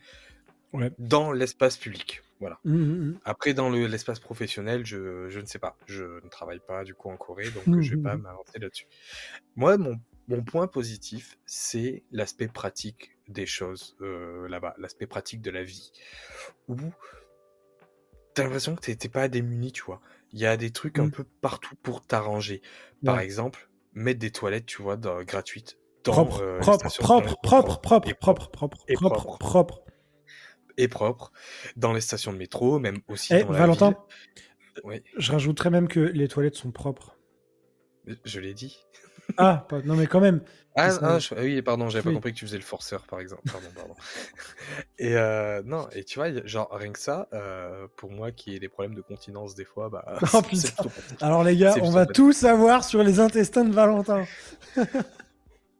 dans l'espace public. Voilà. Mmh, mmh, mmh. Après, dans l'espace professionnel, je, je, ne sais pas. Je ne travaille pas du coup en Corée, donc je vais pas m'avancer là-dessus. Moi, mon, mon, point positif, c'est l'aspect pratique des choses euh, là-bas, l'aspect pratique de la vie. Où t'as l'impression que t'es pas démuni, tu vois. Il y a des trucs un peu partout pour t'arranger. Par exemple, mettre des toilettes, tu vois, gratuites. propre, euh, propre, propre, propre, propre, propre, propre, propre, propre et propre dans les stations de métro, même aussi eh, dans Valentin, oui. je rajouterais même que les toilettes sont propres. Je l'ai dit. Ah, pas- non mais quand même. Ah, ah, je- oui, pardon, j'avais Oui. pas compris que tu faisais le forceur, par exemple. Pardon, pardon. *laughs* et euh, non, et tu vois, genre, rien que ça, euh, pour moi qui ai des problèmes de continence des fois, bah. *laughs* Oh, plutôt. Alors les gars, on va tout savoir sur les intestins de Valentin. *laughs*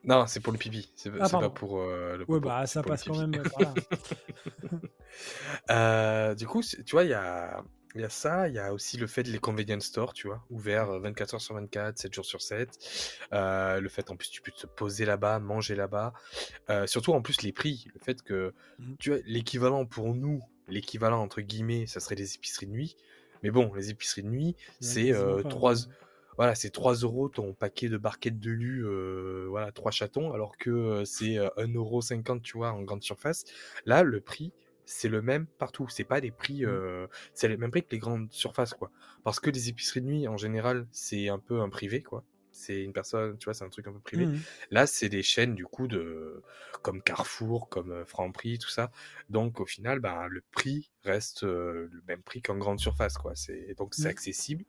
Non, c'est pour le pipi, c'est Ah, pas pardon. pour euh, le Ouais, bah ça passe quand même. *laughs* Euh, du coup, tu vois, il y a, il y a ça, il y a aussi le fait de les convenience stores, tu vois, ouverts euh, 24 heures sur 24, 7 jours sur 7. Euh, le fait, en plus, tu peux te poser là-bas, manger là-bas. Euh, surtout, en plus, les prix. Le fait que, Mhm. tu vois, l'équivalent pour nous, l'équivalent entre guillemets, ça serait les épiceries de nuit. Mais bon, les épiceries de nuit, c'est quasiment euh, pas, 3, ouais. Voilà, c'est 3 euros ton paquet de barquettes de lu, euh, voilà, 3 chatons, alors que c'est euh, 1,50€, tu vois, en grande surface. Là, le prix, c'est le même partout. C'est pas des prix, euh, c'est le même prix que les grandes surfaces, quoi. Parce que les épiceries de nuit, en général, c'est un peu un privé, quoi. C'est une personne, tu vois, c'est un truc un peu privé. Mhm. Là, c'est des chaînes du coup de comme Carrefour, comme Franprix, tout ça. Donc au final, ben, le prix reste euh, le même prix qu'en grande surface, quoi. C'est donc c'est Mm. accessible.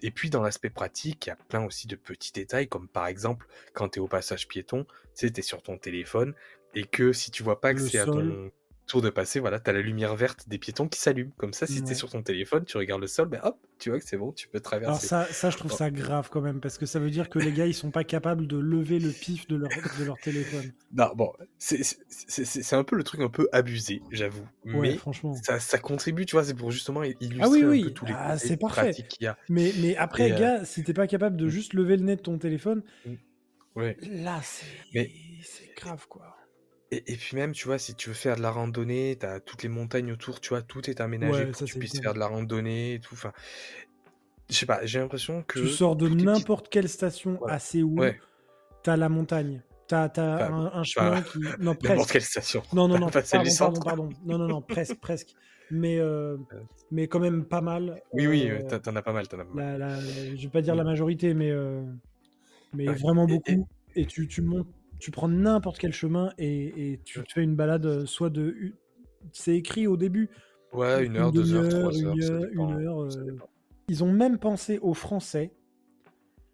Et puis dans l'aspect pratique, il y a plein aussi de petits détails, comme par exemple quand tu es au passage piéton, tu sais, tu es sur ton téléphone et que si tu vois pas que c'est à ton tour de passer, voilà, tu as la lumière verte des piétons qui s'allume. Comme ça, si tu Ouais. es sur ton téléphone, tu regardes le sol, ben hop, tu vois que c'est bon, tu peux Alors traverser. ça, ça, je trouve ça grave quand même, parce que ça veut dire que les gars, ils sont pas capables de lever le pif de leur, de leur téléphone. Non, bon, c'est un peu le truc un peu abusé, j'avoue. Ouais, Mais franchement. ça, ça contribue, tu vois, c'est pour justement illustrer Ah oui, un oui. peu tous les Ah, c'est parfait. pratiques qu'il y a. Mais, mais après, Et, euh, gars, si t'es pas capable de mm. juste lever le nez de ton téléphone, Ouais. là, c'est Mais- c'est grave, quoi. Et, et puis même, tu vois, si tu veux faire de la randonnée, t'as toutes les montagnes autour, tu vois, tout est aménagé Ouais, pour ça, que tu c'est puisses faire de la randonnée et tout. Enfin, je sais pas, j'ai l'impression que. Tu sors de n'importe quelle station Voilà. assez haut, Ouais, t'as la montagne. T'as t'as Pas- un, un chemin qui. *laughs* Non, n'importe presque. quelle station. Non, non, non, *laughs* pas celle pardon, du pardon, centre. pardon. Non, non, non, *laughs* presque, presque. Mais, euh, mais quand même pas mal. Oui, oui, Euh, euh, t'en- t'en as pas mal, t'en as pas mal. la, la- je vais pas dire la Mm. majorité, mais, euh, mais Ouais. vraiment Et- beaucoup. Et, tu, tu montes, tu prends n'importe quel chemin et, et tu te fais une balade, euh, soit de. C'est écrit au début. Ouais, une heure, deux heures, trois heures, une ça heure, dépend. une heure, ça euh. Ils ont même pensé aux Français,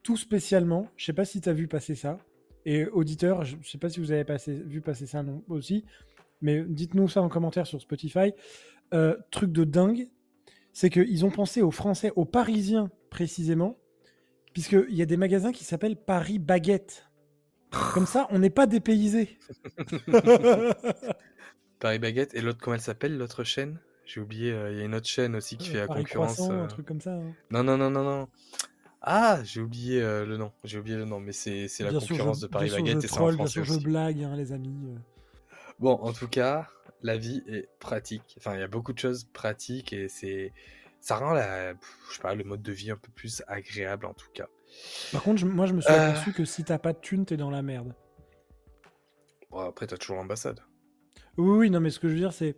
tout spécialement. Je sais pas si tu as vu passer ça. Et auditeurs, je sais pas si vous avez passé, vu passer ça non, aussi. Mais dites-nous ça en commentaire sur Spotify. Euh, truc de dingue, c'est qu'ils ont pensé aux Français, aux Parisiens précisément, puisqu'il y a des magasins qui s'appellent Paris Baguette. Comme ça, on n'est pas dépaysé. *laughs* Paris Baguette. Et l'autre, comment elle s'appelle, l'autre chaîne? J'ai oublié, euh, il y a une autre chaîne aussi qui fait la Paris concurrence. Croissant, euh, un truc comme ça. hein. Non, non, non, non, non. Ah, j'ai oublié euh, le nom. J'ai oublié le nom, mais c'est c'est la Bien sûr, concurrence je- de Paris bien sûr, Baguette je et troll, bien sûr, je blague, hein, les amis. euh. Bon, en tout cas, la vie est pratique. Enfin, il y a beaucoup de choses pratiques et c'est ça rend la, je sais pas, le mode de vie un peu plus agréable en tout cas. Par contre, je- moi, je me suis Euh. aperçu que si t'as pas de thune, t'es dans la merde. Bon, après, t'as toujours l'ambassade. Oui, oui, non, mais ce que je veux dire, c'est.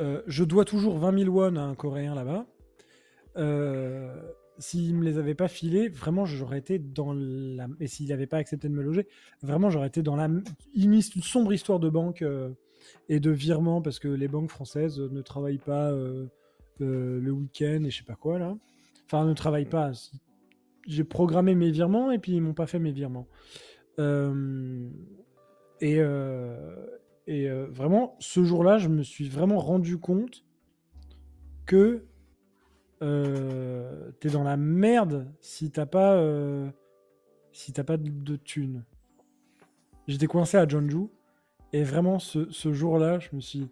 euh, je dois toujours 20 000 won à un Coréen là-bas. Euh, s'il me les avait pas filés, vraiment, j'aurais été dans la. Et s'il n'avait pas accepté de me loger, vraiment, j'aurais été dans la. Une, sombre histoire de banque euh, et de virement, parce que les banques françaises ne travaillent pas euh, le week-end et je sais pas quoi, là. Enfin, ne travaillent pas. Si- J'ai programmé mes virements et puis ils m'ont pas fait mes virements. Euh, et, euh, euh, vraiment, ce jour-là, je me suis vraiment rendu compte que euh, t'es dans la merde si t'as pas, si t'as pas de, thunes. J'étais coincé à Jeonju et vraiment ce, ce jour-là, je me suis,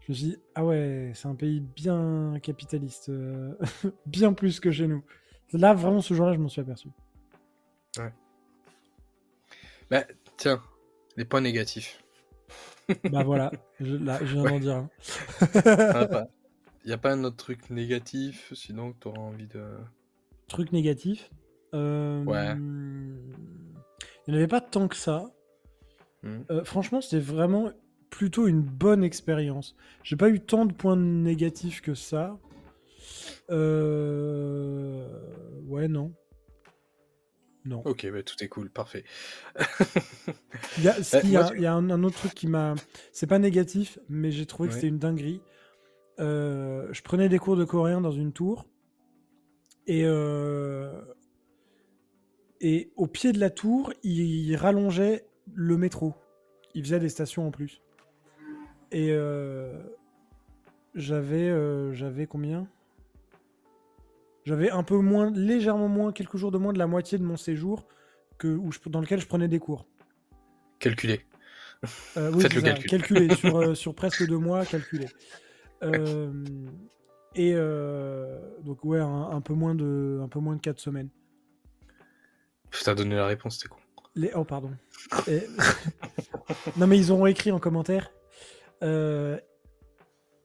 je me dit ah ouais, c'est un pays bien capitaliste, *laughs* bien plus que chez nous. Là, vraiment, ce jour-là, je m'en suis aperçu. Bah, tiens, les points négatifs. bah *laughs* voilà, je, là, je viens d'en dire. un. *laughs* Il n'y a pas un autre truc négatif, sinon tu auras envie de. Truc négatif. euh, Ouais. Il n'y en avait pas tant que ça. Hmm. Euh, franchement, c'était vraiment plutôt une bonne expérience. J'ai pas eu tant de points négatifs que ça. Euh... Ouais, non. Non. Ok, bah, tout est cool, parfait. Il y a, *laughs* si, il y a- moi, je- il y a un, un autre truc qui m'a. C'est pas négatif, mais j'ai trouvé que c'était une dinguerie. Euh, je prenais des cours de coréen dans une tour. Et euh, Et au pied de la tour, il rallongeait le métro. Il faisait des stations en plus. Et euh, j'avais euh, j'avais combien? J'avais un peu moins, légèrement moins, quelques jours de moins de la moitié de mon séjour que, où je, dans lequel je prenais des cours. Calculé. Euh, oui, Faites le c'est ça, calcul. calculé sur, euh, *laughs* sur presque deux mois, calculé. Euh, et donc ouais, un, un peu moins de un peu moins de quatre semaines. Je t'ai donné la réponse, t'es con. Les... Oh, pardon. Et- *laughs* non, mais ils ont écrit en commentaire. euh,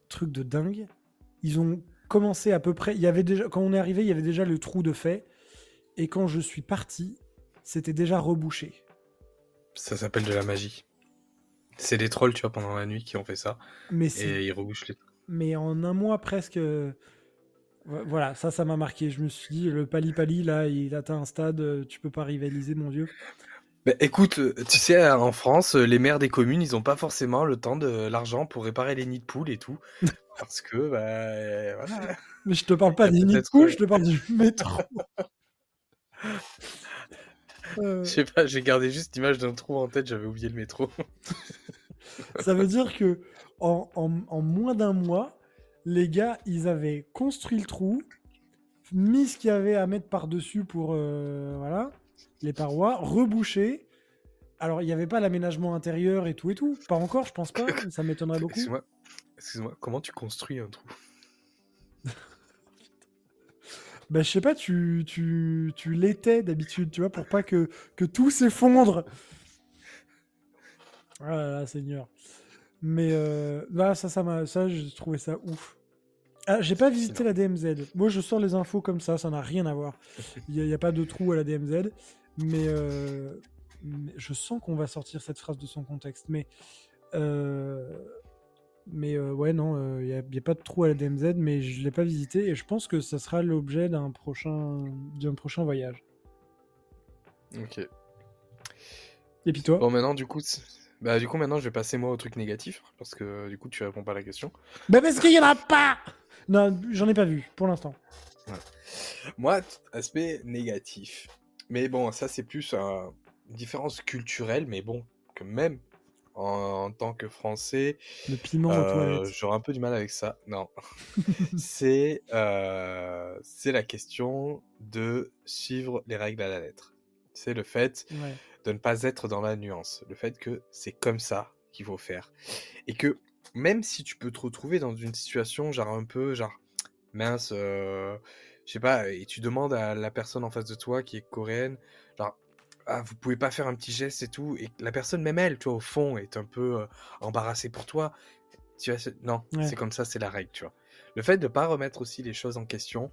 Truc de dingue. Ils ont commencé à peu près. Il y avait déjà... Quand on est arrivé, il y avait déjà le trou de fait. Et quand je suis parti, c'était déjà rebouché. Ça s'appelle de la magie. C'est des trolls, tu vois, pendant la nuit qui ont fait ça. Mais, Et ils rebouchent les. mais en un mois presque. euh, vo- Voilà, ça, ça m'a marqué. Je me suis dit, le pali pali, là, il atteint un stade, euh, tu peux pas rivaliser, mon Dieu. Bah, écoute, euh, tu sais, en France, euh, les maires des communes, ils ont pas forcément le temps de l'argent pour réparer les nids de poules et tout. *laughs* parce que, bah, euh, voilà. Mais je te parle pas des nids de poules, euh, je te parle du *laughs* métro. Euh, Je sais pas, j'ai gardé juste l'image d'un trou en tête, j'avais oublié le métro. *laughs* Ça veut dire que en, en- en moins d'un mois, les gars, ils avaient construit le trou, mis ce qu'il y avait à mettre par-dessus pour euh, voilà, les parois, rebouché. Alors, il n'y avait pas l'aménagement intérieur et tout et tout. Pas encore, je pense pas. *laughs* Ça m'étonnerait beaucoup. Excuse-moi, comment tu construis un trou? *laughs* Bah, je sais pas, tu, tu, tu l'étais d'habitude, tu vois, pour pas que, que tout s'effondre. Ah là là, Seigneur. Mais euh, bah, ça, ça ça, j'ai trouvé ça ouf. Ah, j'ai pas visité la DMZ. Moi, je sors les infos comme ça, ça n'a rien à voir. Il n'y a, pas de trou à la DMZ. Mais, euh, mais je sens qu'on va sortir cette phrase de son contexte. Mais, euh, mais euh, ouais, non, il n'y a, pas de trou à la DMZ, mais je l'ai pas visité et je pense que ça sera l'objet d'un prochain, d'un prochain voyage. Ok. Et puis toi? Bon, maintenant, du coup, bah, du coup, maintenant, je vais passer moi au truc négatif, parce que du coup, tu réponds pas à la question. Bah parce qu'il y en a pas Non, j'en ai pas vu pour l'instant. Moi, aspect négatif. Mais bon, ça, c'est plus euh, une différence culturelle, mais bon, que même en, en tant que Français, Le piment euh, j'aurais un peu du mal avec ça. Non. *laughs* c'est euh, c'est la question de suivre les règles à la lettre. C'est le fait Ouais. De ne pas être dans la nuance. Le fait que c'est comme ça qu'il faut faire. Et que même si tu peux te retrouver dans une situation, genre un peu, genre, mince, euh, je sais pas, et tu demandes à la personne en face de toi qui est coréenne, genre, ah, vous pouvez pas faire un petit geste et tout, et la personne, même elle, tu vois, au fond, est un peu euh, embarrassée pour toi. Tu vois, c'est- non, Ouais. c'est comme ça, c'est la règle, tu vois. Le fait de pas remettre aussi les choses en question,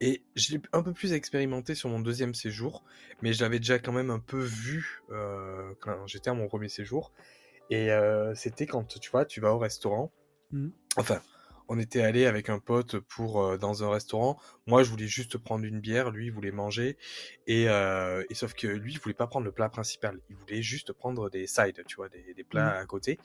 et je l'ai un peu plus expérimenté sur mon deuxième séjour, mais je l'avais déjà quand même un peu vu euh, quand j'étais à mon premier séjour. Et euh, c'était quand, tu vois, tu vas au restaurant. Mhm. Enfin, on était allé avec un pote pour euh, dans un restaurant. Moi, je voulais juste prendre une bière, lui, il voulait manger. Et, euh, et sauf que lui, il voulait pas prendre le plat principal. Il voulait juste prendre des sides, tu vois, des, des plats à côté.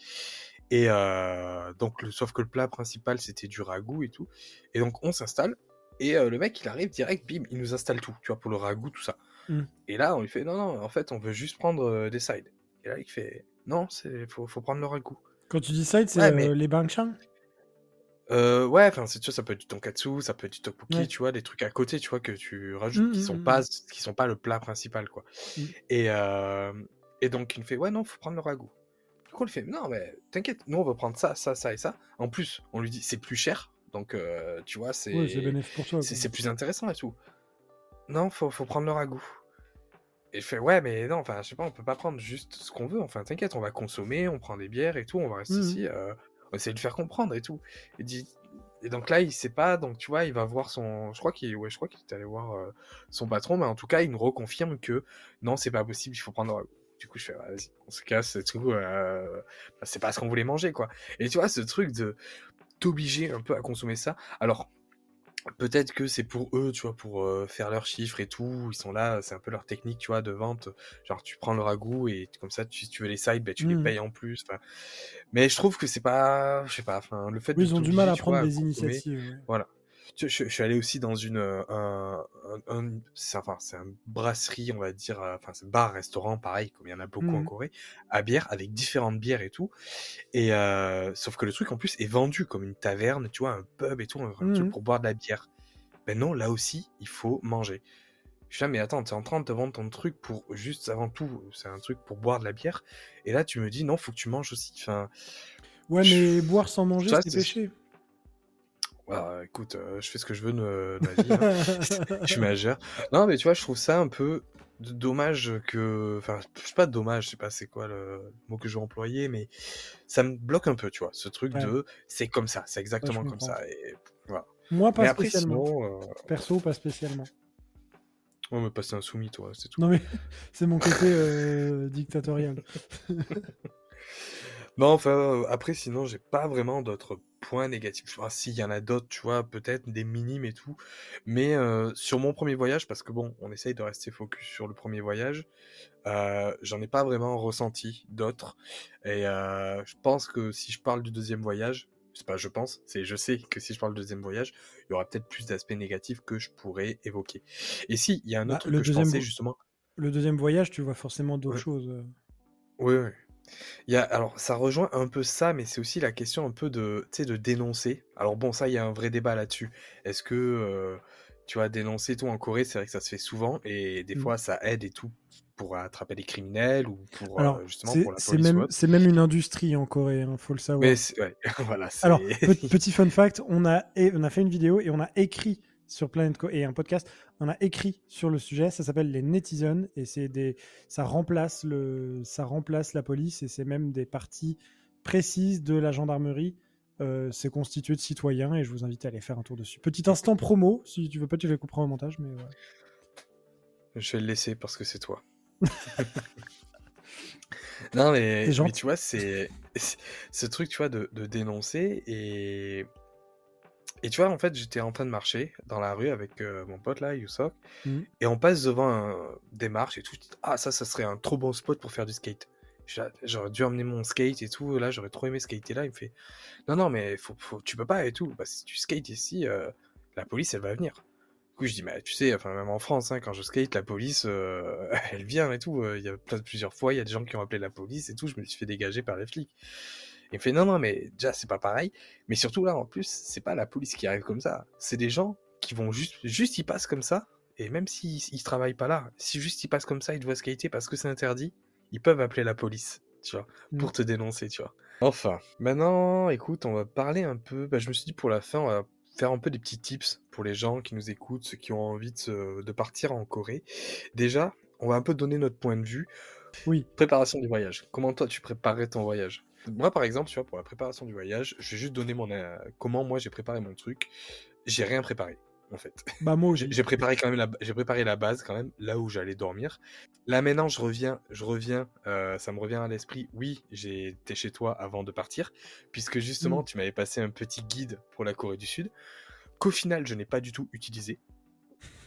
Et euh, donc, le, sauf que le plat principal, c'était du ragoût et tout. Et donc, on s'installe. Et euh, le mec, il arrive direct, bim, il nous installe tout, tu vois, pour le ragoût, tout ça. Mhm. Et là, on lui fait, non, non, en fait, on veut juste prendre euh, des sides. Et là, il fait, non, c'est, faut, faut prendre le ragoût. Quand tu dis side, c'est Ouais, euh, mais- les bangchang Euh, ouais, enfin, c'est tu vois, ça peut être du tonkatsu, ça peut être du tteokbokki, Ouais. tu vois, des trucs à côté, tu vois, que tu rajoutes, Mm, qui mm, sont mm, pas, qui sont pas le plat principal, quoi. Mm. Et, euh, et donc, il me fait, ouais, non, faut prendre le ragoût. Du coup, il fait, non, mais t'inquiète, nous, on va prendre ça, ça, ça et ça. En plus, on lui dit, c'est plus cher, donc, euh, tu vois, c'est, Ouais, plus intéressant et tout. Non, faut, faut prendre le ragoût. Et je fais, ouais, mais non, enfin, je sais pas, on peut pas prendre juste ce qu'on veut, enfin, t'inquiète, on va consommer, on prend des bières et tout, on va rester Mhm. ici, euh, on va essayer de le faire comprendre et tout. Et, dit... et donc là, il sait pas, donc tu vois, il va voir son. Je crois qu'il ouais, je crois qu'il est allé voir euh, son patron, mais en tout cas, il nous reconfirme que non, c'est pas possible, il faut prendre le ragoût. Du coup, je fais, vas-y, on se casse et tout, euh, bah, c'est pas ce qu'on voulait manger, quoi. Et tu vois, ce truc de t'obliger un peu à consommer ça. Alors, peut-être que c'est pour eux, tu vois, pour euh, faire leurs chiffres et tout. Ils sont là, c'est un peu leur technique, tu vois, de vente. Genre, tu prends le ragoût et comme ça, tu- si tu veux les sides, ben, tu les Mhm. payes en plus. Enfin, Mais je trouve que c'est pas, je sais pas, enfin, le fait Oui, de ils ont du mal à vois, prendre des consommer, initiatives. Voilà. Je, je suis allé aussi dans une, euh, un, un, un- c'est enfin, c'est un brasserie, on va dire, euh, enfin, c'est bar-restaurant, pareil, comme il y en a beaucoup en Mhm. Corée, à bière, avec différentes bières et tout. Et euh, sauf que le truc, en plus, est vendu comme une taverne, tu vois, un pub et tout, un, truc Mhm. pour boire de la bière. Ben non, là aussi, il faut manger. Je suis là, mais attends, t'es en train de te vendre ton truc pour juste avant tout, c'est un truc pour boire de la bière. Et là, tu me dis, non, faut que tu manges aussi. Enfin, Ouais, mais boire sans manger, c'est- péché. Voilà, écoute, euh, je fais ce que je veux de, ma *laughs* vie. hein. *laughs* je suis majeur. Non, mais tu vois, je trouve ça un peu d- dommage que. Enfin, je sais pas dommage, je sais pas c'est quoi le mot que je vais employer, mais ça me bloque un peu, tu vois, ce truc Ouais. de c'est comme ça, c'est exactement comme comprends. ça. Et voilà. Moi, pas mais après, spécialement. sinon. euh, Perso, pas spécialement. Ouais, mais passer un soumis, toi, c'est tout. Non, mais *laughs* c'est mon côté euh, dictatorial. Non, enfin, euh, après, sinon, j'ai pas vraiment d'autres points négatifs. Enfin, si, il y en a d'autres, tu vois, peut-être des minimes et tout. Mais euh, sur mon premier voyage, parce que bon, on essaye de rester focus sur le premier voyage, euh, j'en ai pas vraiment ressenti d'autres. Et euh, je pense que si je parle du deuxième voyage, c'est pas je pense, c'est je sais que si je parle du deuxième voyage, il y aura peut-être plus d'aspects négatifs que je pourrais évoquer. Et si, il y a un Bah, autre le que je deuxième pensais justement. Le deuxième voyage, tu vois forcément d'autres Ouais. choses. Oui, oui. Il y a, alors, ça rejoint un peu ça, mais c'est aussi la question un peu de, tu sais, de dénoncer. Alors bon, ça, il y a un vrai débat là-dessus. Est-ce que, euh, tu vois, dénoncer tout en Corée, c'est vrai que ça se fait souvent, et des Mm. fois, ça aide et tout pour attraper les criminels ou pour, Alors, euh, justement, c'est pour la c'est même, autre. c'est même une industrie en Corée, il faut le savoir. Mais c'est- ouais, *laughs* voilà, c'est... Alors, pe- petit fun fact, on a, on a fait une vidéo et on a écrit sur Planet Co et un podcast, on a écrit sur le sujet, ça s'appelle les netizens et c'est des, ça remplace le, ça remplace la police et c'est même des parties précises de la gendarmerie. Euh, c'est constitué de citoyens et je vous invite à aller faire un tour dessus. Petit instant promo, si tu veux pas, tu le couperas au montage, mais ouais. Je vais le laisser parce que c'est toi. *laughs* non, mais, mais tu vois, c'est c'est- ce truc, tu vois, de, de dénoncer. Et, et tu vois, en fait, j'étais en train de marcher dans la rue avec euh, mon pote là, Yousok, Mhm. et on passe devant un, des marches et tout. Ah, ça, ça serait un trop bon spot pour faire du skate. Ah, J'aurais dû emmener mon skate et tout. Là, j'aurais trop aimé skater là. Il me fait Non, non, mais faut, faut, tu peux pas et tout. Bah, si tu skates ici, euh, la police, elle va venir. Du coup, je dis, mais tu sais, enfin, même en France, hein, quand je skate, la police, euh, *laughs* elle vient et tout. Il y a plusieurs fois, il y a des gens qui ont appelé la police et tout. Je me suis fait dégager par les flics. Il me fait, non, non, mais déjà, c'est pas pareil. Mais surtout, là, en plus, c'est pas la police qui arrive comme ça. C'est des gens qui vont juste, juste, ils passent comme ça. Et même s'ils ils travaillent pas là, si juste ils passent comme ça, ils doivent skater parce que c'est interdit, ils peuvent appeler la police, tu vois, pour Mm. te dénoncer, tu vois. Enfin, maintenant, écoute, on va parler un peu. Bah, je me suis dit pour la fin, on va faire un peu des petits tips pour les gens qui nous écoutent, ceux qui ont envie de, se- de partir en Corée. Déjà, on va un peu donner notre point de vue. Oui. Préparation du voyage. Comment toi tu préparais ton voyage? Moi, par exemple, tu vois, pour la préparation du voyage, je vais juste donner mon euh, comment moi j'ai préparé mon truc. J'ai rien préparé, en fait. Bah moi *laughs* J'ai préparé quand même la, j'ai préparé la base quand même, là où j'allais dormir. Là maintenant, je reviens, je reviens, euh, ça me revient à l'esprit. Oui, été chez toi avant de partir, puisque justement, Mm. tu m'avais passé un petit guide pour la Corée du Sud, qu'au final, je n'ai pas du tout utilisé.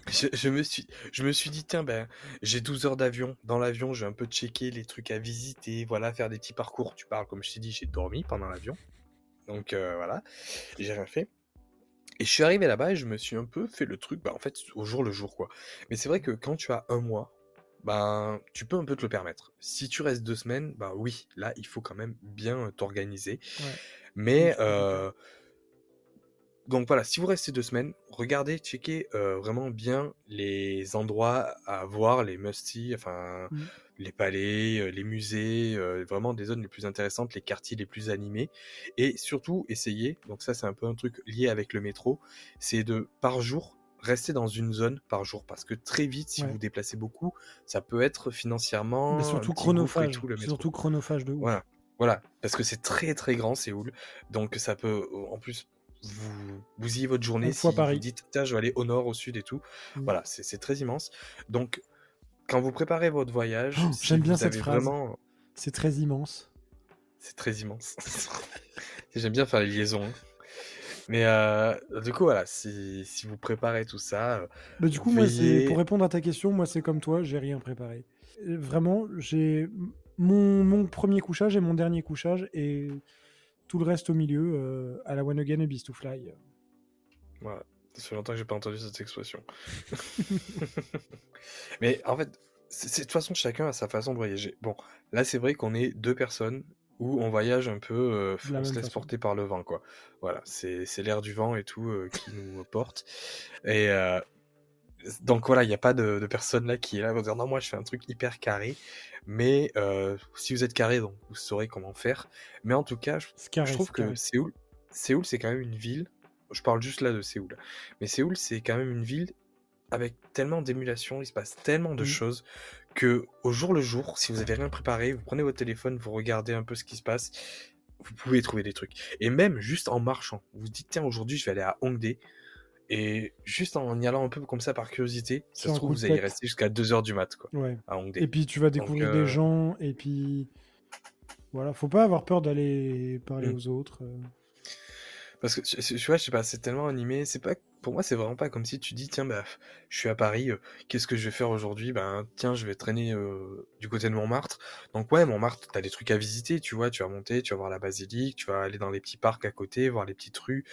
Je, je me suis, je me suis dit, tiens, ben, j'ai 12 heures d'avion. Dans l'avion, je vais un peu checker les trucs à visiter, voilà, faire des petits parcours. Tu parles, comme je t'ai dit, j'ai dormi pendant l'avion. Donc euh, voilà, j'ai rien fait. Et je suis arrivé là-bas et je me suis un peu fait le truc, bah, en fait, au jour le jour, quoi. Mais c'est vrai que quand tu as un mois, ben, tu peux un peu te le permettre. Si tu restes deux semaines, bah oui, là, il faut quand même bien t'organiser. Ouais. Mais, euh, donc voilà, si vous restez deux semaines, regardez, checkez euh, vraiment bien les endroits à voir, les must-see, enfin, Mm. les palais, euh, les musées, euh, vraiment des zones les plus intéressantes, les quartiers les plus animés. Et surtout, essayez, donc ça c'est un peu un truc lié avec le métro, c'est de, par jour, rester dans une zone par jour. Parce que très vite, si Ouais. vous vous déplacez beaucoup, ça peut être financièrement Mais un surtout chronophage. tout, le métro. Surtout chronophage de ouf. Voilà, voilà, parce que c'est très très grand Séoul, donc ça peut en plus vous bousiller votre journée si fois vous Paris. dites tiens je vais aller au nord, au sud et tout. Mm. Voilà, c'est très immense. Donc quand vous préparez votre voyage, Oh, si j'aime bien cette phrase. vraiment, C'est très immense. c'est très immense. *laughs* J'aime bien faire les liaisons. hein. Mais euh, du coup voilà, si, si vous préparez tout ça, euh, Bah, du coup, moi, pour répondre à ta question, moi, c'est comme toi, j'ai rien préparé. Euh, Vraiment, j'ai mon, mon premier couchage et mon dernier couchage et tout le reste au milieu euh, à la One Again et Beast to Fly. Voilà. Ça fait longtemps que j'ai pas entendu cette expression. *laughs* *laughs* Mais en fait, c'est de toute façon, chacun a sa façon de voyager. Bon, là, c'est vrai qu'on est deux personnes où on voyage un peu, euh, on se laisse façon. porter par le vent, quoi. Voilà, c'est c'est l'air du vent et tout euh, qui nous porte. Et euh, donc voilà, il n'y a pas de, de personne là qui est là pour dire non, moi je fais un truc hyper carré. Mais euh, si vous êtes carré, donc vous saurez comment faire. Mais en tout cas, je, C'est carré, je trouve que. Séoul, Séoul, c'est quand même une ville. Je parle juste là de Séoul. Mais Séoul, c'est quand même une ville avec tellement d'émulation, il se passe tellement de Mm. choses que au jour le jour, si vous avez rien préparé, vous prenez votre téléphone, vous regardez un peu ce qui se passe, vous pouvez trouver des trucs. Et même juste en marchant, vous vous dites tiens aujourd'hui je vais aller à Hongdae et juste en y allant un peu comme ça par curiosité, ça se trouve vous allez rester jusqu'à 2h du mat quoi Ouais. à Hongdae. Et puis tu vas Donc découvrir euh, des gens, et puis voilà, faut pas avoir peur d'aller parler Mm. aux autres. euh. Parce que tu vois, je sais pas, c'est tellement animé, c'est pas pour moi c'est vraiment pas comme si tu dis tiens bah je suis à Paris, euh, qu'est-ce que je vais faire aujourd'hui? Ben tiens, je vais traîner euh, du côté de Montmartre. Donc ouais, Montmartre, t'as des trucs à visiter, tu vois, tu vas monter, tu vas voir la basilique, tu vas aller dans les petits parcs à côté, voir les petites rues,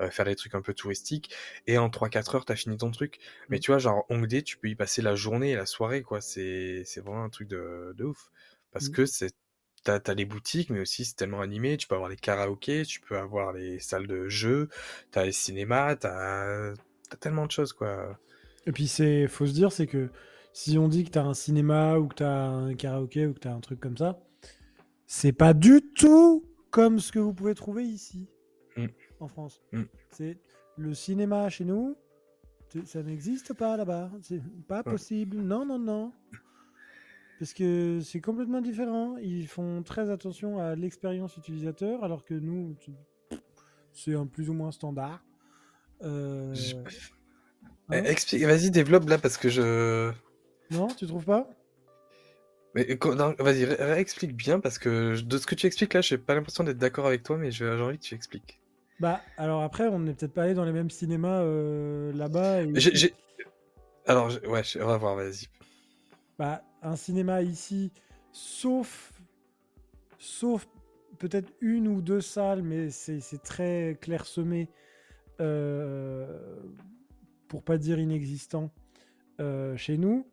euh, faire des trucs un peu touristiques et en 3-4 heures, t'as fini ton truc. Mais Mm. tu vois, genre Hongdae, tu peux y passer la journée et la soirée quoi, c'est c'est vraiment un truc de, de ouf parce Mm. que c'est T'as, t'as les boutiques, mais aussi c'est tellement animé. Tu peux avoir les karaokés, tu peux avoir les salles de jeux, t'as les cinémas, t'as, t'as tellement de choses, quoi. Et puis c'est, faut se dire, c'est que si on dit que t'as un cinéma ou que t'as un karaoké ou que t'as un truc comme ça, c'est pas du tout comme ce que vous pouvez trouver ici Mm. en France. Mm. C'est le cinéma chez nous, ça n'existe pas là-bas. C'est pas possible. Non, non, non. Parce que c'est complètement différent. Ils font très attention à l'expérience utilisateur, alors que nous, c'est un plus ou moins standard. Euh, Je- hein Eh, Explique, vas-y, développe là, parce que je. Non, tu trouves pas? Mais non, vas-y, ré- réexplique bien, parce que de ce que tu expliques là, j'ai pas l'impression d'être d'accord avec toi, mais j'ai envie que tu expliques. Bah, alors après, on n'est peut-être pas allé dans les mêmes cinémas euh, là-bas. et Alors, ouais, on va voir, vas-y. Bah, un cinéma ici, sauf, sauf peut-être une ou deux salles, mais c'est très clairsemé, euh, pour pas dire inexistant, euh, chez nous.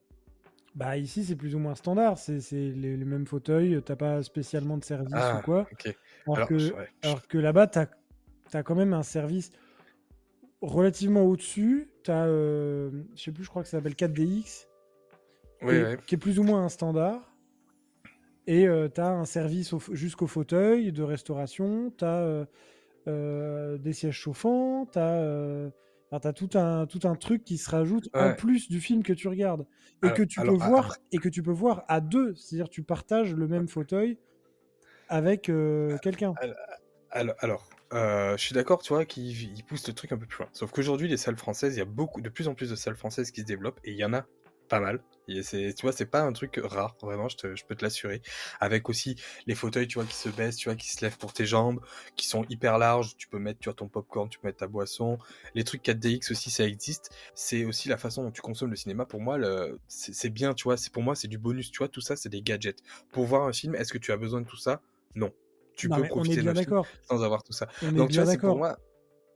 Bah, ici, c'est plus ou moins standard. C'est les, les mêmes fauteuils, t'as pas spécialement de service Ah, ou quoi. ok. Alors, Alors, que, je- ouais, je- alors que là-bas, tu as, quand même un service relativement au-dessus. Tu as, je sais plus, je crois que ça s'appelle 4DX, Oui, et- ouais. qui est plus ou moins un standard. Et tu as un service jusqu'au fauteuil de restauration. Tu as des sièges chauffants. Tu as, tout, un, tout un truc qui se rajoute en plus du film que tu regardes. Et Alors- que tu alors, peux voir et que tu peux voir à deux. C'est-à-dire tu partages le même fauteuil avec euh, quelqu'un. Alors, alors euh, je suis d'accord, tu vois, qu'ils ils poussent le truc un peu plus loin. Sauf qu'aujourd'hui, les salles françaises, il y a beaucoup, de plus en plus de salles françaises qui se développent, et il y en a pas mal. Et c'est, tu vois, c'est pas un truc rare, vraiment, je, te- je peux te l'assurer. Avec aussi les fauteuils, tu vois, qui se baissent, tu vois, qui se lèvent pour tes jambes, qui sont hyper larges. Tu peux mettre, tu vois, ton popcorn, tu peux mettre ta boisson. Les trucs 4DX aussi, ça existe. C'est aussi la façon dont tu consommes le cinéma. Pour moi, le- c'est c'est bien, tu vois. C'est pour moi, c'est du bonus, tu vois. Tout ça, c'est des gadgets. Pour voir un film, est-ce que tu as besoin de tout ça? Non. Tu Non, peux profiter d'un film sans avoir tout ça. On Donc, tu vois, c'est pour moi.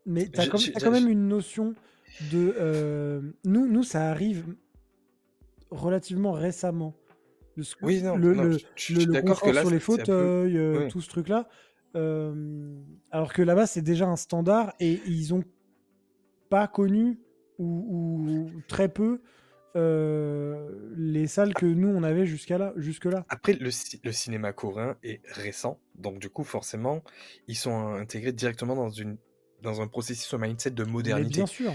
Mais tu as, J'ai- quand, j'ai- t'as quand même une notion de. euh, nous, nous, ça arrive relativement récemment. Le, Oui, non, le, non, le- je- je le- suis le d'accord que confort là, sur les peu- fauteuils, euh, tout ce truc-là. Euh, alors que là-bas, c'est déjà un standard et ils ont pas connu ou, ou très peu euh, les salles que nous on avait jusqu'à là, jusque là. Après, le, le cinéma coréen est récent, donc du coup, forcément, ils sont intégrés directement dans, une, dans un processus, un mindset de Mais modernité. bien sûr.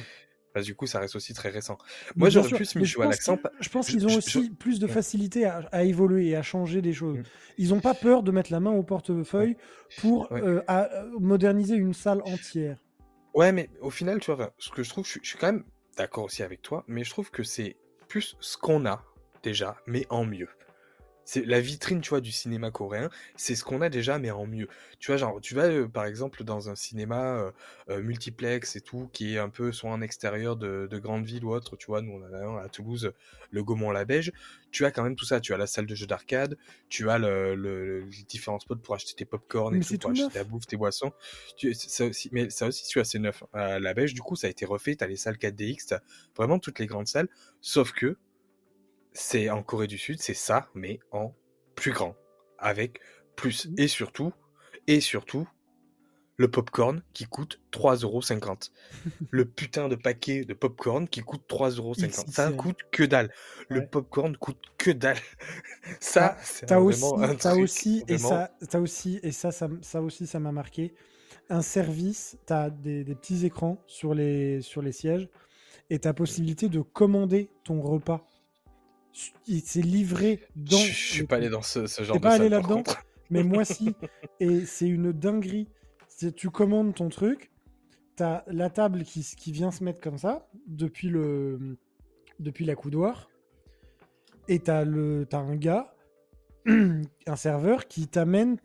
Parce que du coup, ça reste aussi très récent. Moi, j'aurais plus mis jouer à pense l'accent. Je pense qu'ils ont aussi plus de ouais. facilité à, à évoluer et à changer des choses. Mm. Ils n'ont pas peur de mettre la main au portefeuille pour Ouais. euh, à- euh, moderniser une salle entière. Ouais, mais au final, tu vois, ce que je trouve, je suis quand même d'accord aussi avec toi, mais je trouve que c'est plus ce qu'on a déjà, mais en mieux. C'est la vitrine, tu vois, du cinéma coréen. C'est ce qu'on a déjà, mais en mieux. Tu vois, genre, tu vas euh, par exemple dans un cinéma euh, euh, multiplex et tout, qui est un peu soit en extérieur de, de grande ville ou autre. Tu vois, nous on a un à Toulouse, le Gaumont-la-Beige. Tu as quand même tout ça. Tu as la salle de jeu d'arcade, tu as le, le- les différents spots pour acheter tes popcorn et tout, pour acheter ta bouffe, tes boissons. Tu, ça aussi, mais ça aussi, tu as c'est neuf. À la Beige, du coup, ça a été refait. T'as les salles 4DX, t'as vraiment toutes les grandes salles. Sauf que c'est en Corée du Sud, c'est ça, mais en plus grand, avec plus. Et surtout, et surtout, le popcorn qui coûte 3,50€. *laughs* le putain de paquet de popcorn qui coûte 3,50€. Ça coûte que dalle. Le Ouais. popcorn coûte que dalle. *laughs* ça, c'est T'as aussi, vraiment un truc aussi, et ça, t'as aussi, et ça, ça, ça aussi, ça m'a marqué. Un service, t'as des, des petits écrans sur les, sur les sièges, et t'as possibilité de commander ton repas. Il- C'est livré dans. Je je suis le pas allé dans ce, ce genre de pas allé là-dedans. *laughs* Mais moi, si. *laughs* Et c'est une dinguerie. Tu commandes ton truc, t'as la table qui, vient se mettre comme ça, depuis, le, depuis la coudoir, et t'as le- t'as un gars, *clears throat* un serveur, qui t'amène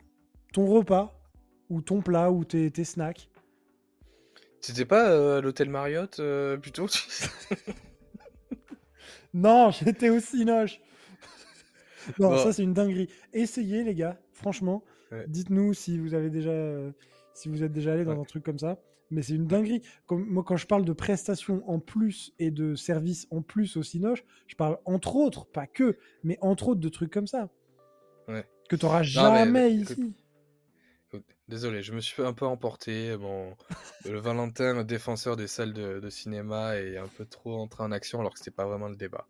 ton repas, ou ton plat, ou tes, tes snacks. C'était pas euh, à l'hôtel Marriott euh, plutôt? *laughs* Non, *laughs* j'étais aussi noche. *laughs* non, Bon. ça c'est une dinguerie. Essayez les gars, franchement. Ouais. Dites-nous si vous avez déjà, euh, si vous êtes déjà allé dans Ouais. un truc comme ça. Mais c'est une dinguerie. Comme, moi, quand je parle de prestations en plus et de services en plus au Cinoche, je parle entre autres, pas que, mais entre autres de trucs comme ça. Ouais. Que tu n'auras mais, jamais écoute, ici. Désolé, je me suis un peu emporter. Bon, *laughs* le Valentin, le défenseur des salles de, de cinéma, est un peu trop entré en action alors que c'était pas vraiment le débat.